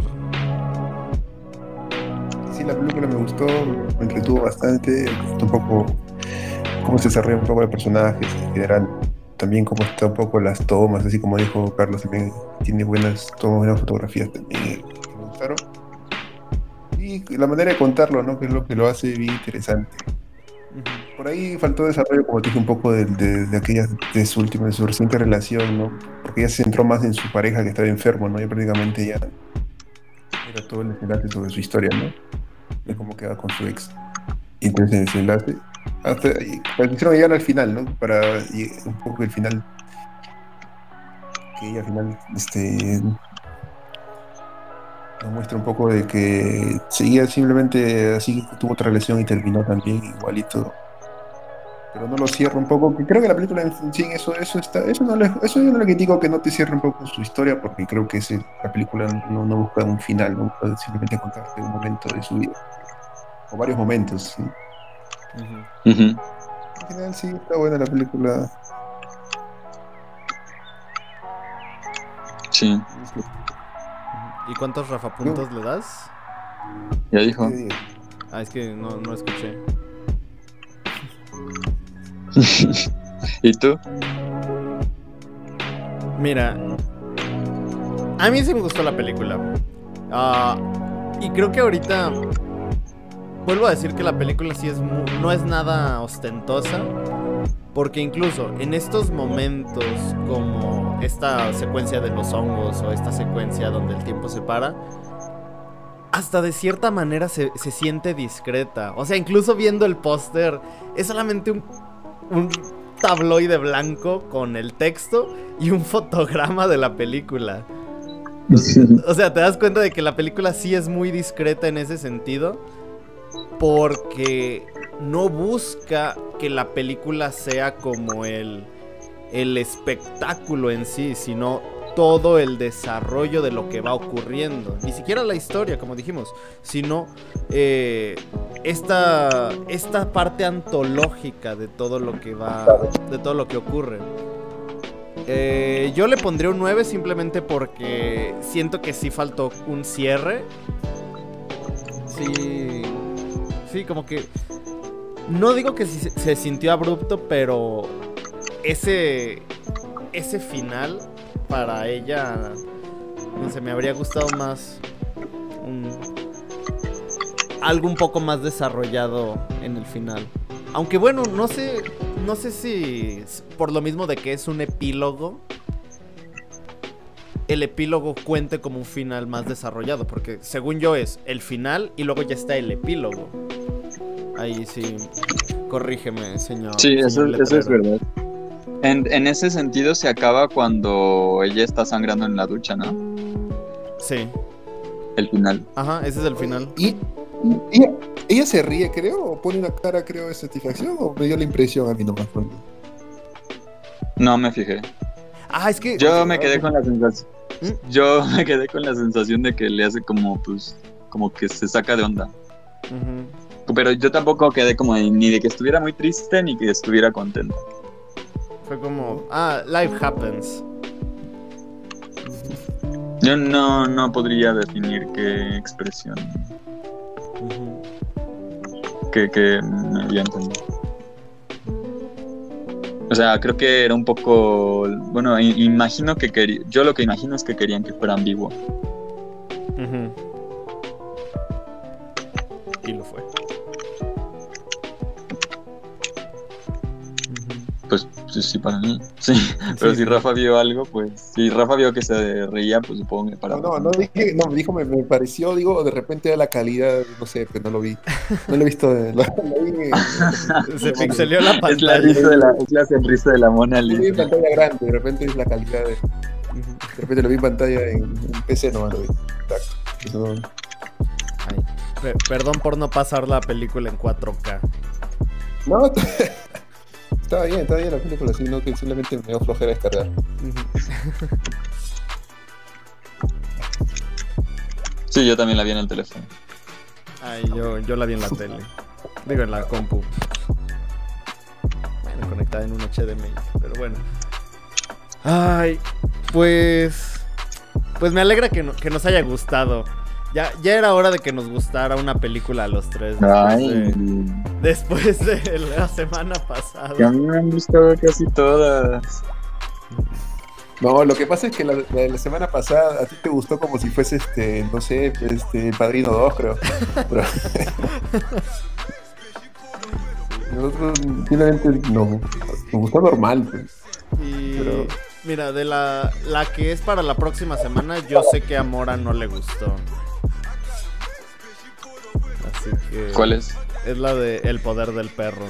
Sí, la película me gustó, me entretuvo bastante. Me gustó un poco cómo se desarrolla un poco el personaje en general. También cómo está un poco las tomas, así como dijo Carlos, también tiene buenas tomas, buenas fotografías también que me gustaron. Y la manera de contarlo, ¿no? Que es lo que lo hace bien interesante. Por ahí faltó desarrollo, como te dije, un poco de, de, de aquella, de su última, de su reciente relación, ¿no? Porque ella se centró más en su pareja que estaba enfermo, ¿no? Y prácticamente ya era todo el desenlace sobre su historia, ¿no? De cómo queda con su ex. Y entonces el desenlace, hasta llegar al final, ¿no? Para un poco el final, que al final, este, nos muestra un poco de que seguía simplemente así, tuvo otra relación y terminó también igualito. Pero no lo cierra un poco, creo que la película en sí, eso, eso está, eso no le, yo no le critico que no te cierre un poco su historia, porque creo que ese- la película no, busca un final, no simplemente contarte un momento de su vida. O varios momentos. ¿sí? Al final sí, está buena la película.
Sí,
¿Y cuántos Rafa puntos le das?
ya dijo.
Ah, es que no, no escuché. <laughs>
¿Y tú?
Mira, a mí sí me gustó la película. Ah, y creo que ahorita vuelvo a decir que la película sí es no es nada ostentosa, porque incluso en estos momentos como esta secuencia de los hongos o esta secuencia donde el tiempo se para, hasta de cierta manera se, se siente discreta. O sea, incluso viendo el póster, es solamente un, un tabloide blanco con el texto y un <laughs> fotograma de la película. <laughs> O sea, te das cuenta de que la película sí es muy discreta en ese sentido. Porque no busca que la película sea como el, el espectáculo en sí, sino todo el desarrollo de lo que va ocurriendo. Ni siquiera la historia, como dijimos, sino eh, esta, esta parte antológica de todo lo que va, de todo lo que ocurre. Eh, yo le pondría un 9 simplemente porque siento que sí faltó un cierre. Sí. Sí, como que. No digo que se, sintió abrupto, pero ese. Ese final para ella. No sé, me habría gustado más. Algo un poco más desarrollado en el final. Aunque bueno, no sé. No sé si. Por lo mismo de que es un epílogo. El epílogo cuente como un final más desarrollado. Porque según yo es el final y luego ya está el epílogo. Ahí sí. Corrígeme, señor.
Sí, eso,
señor
eso es verdad. En, en ese sentido se acaba cuando ella está sangrando en la ducha, ¿no?
Sí.
El final.
Ajá, ese es el final.
Y, y ella, se ríe, creo, o pone una cara, creo, de satisfacción, o me dio la impresión a mí nomás. cuando-
No me fijé.
Ah, es que.
Yo me quedé con la sensación. <laughs> Yo me quedé con la sensación de que le hace como, pues, como que se saca de onda. Pero yo tampoco quedé como de- ni de que estuviera muy triste ni que estuviera contento.
Fue como. Ah, life happens.
Yo no, no podría definir qué expresión
Ujú.
que, que me dio a entender. O sea, creo que era un poco. Bueno, imagino que quería. Yo lo que imagino es que querían que fuera ambiguo.
Ujú. Y lo fue. Ujú.
Pues sí, sí, para mí. <laughs> Sí. Pero
Sí,
si
sí.
Rafa vio algo, pues. Si Rafa vio que se reía, pues supongo que para.
No, no, no dije, no, me dijo, me, me pareció, digo, de repente era la calidad, no sé, pero no lo vi. No lo he visto, de- lo, lo vi, en-
Se pixeleó la
Es la,
pantalla.
risa de la, es la sonrisa de la Mona
lo vi en
Lisa.
pantalla grande, de repente es la calidad de, de repente lo vi en pantalla en, en PC nomás no-
Ay, pe- perdón por no pasar la película en 4K.
No, <laughs> está- estaba bien, estaba bien la película, sino que simplemente me dio flojera descargar.
Sí, yo también la vi en el teléfono.
Ay, yo, yo la vi en la tele. Digo, en la compu. Bueno, conectada en un HDMI. Pero bueno. Ay, pues. Pues me alegra que, no- que nos haya gustado. Ya, ya era hora de que nos gustara una película a los tres. Después,
Ay,
de, después de la semana pasada.
que a mí me han gustado casi todas.
No, lo que pasa es que la, la de la semana pasada a ti te gustó como si fuese, este, no sé, este, el Padrino 2, creo. Pero... <laughs> Nosotros simplemente no, nos gustó normal. pues.
Y
Pero-
mira, de la, la que es para la próxima semana, yo sé que a Mora no le gustó. Así que.
¿Cuál es?
Es la de El poder del perro.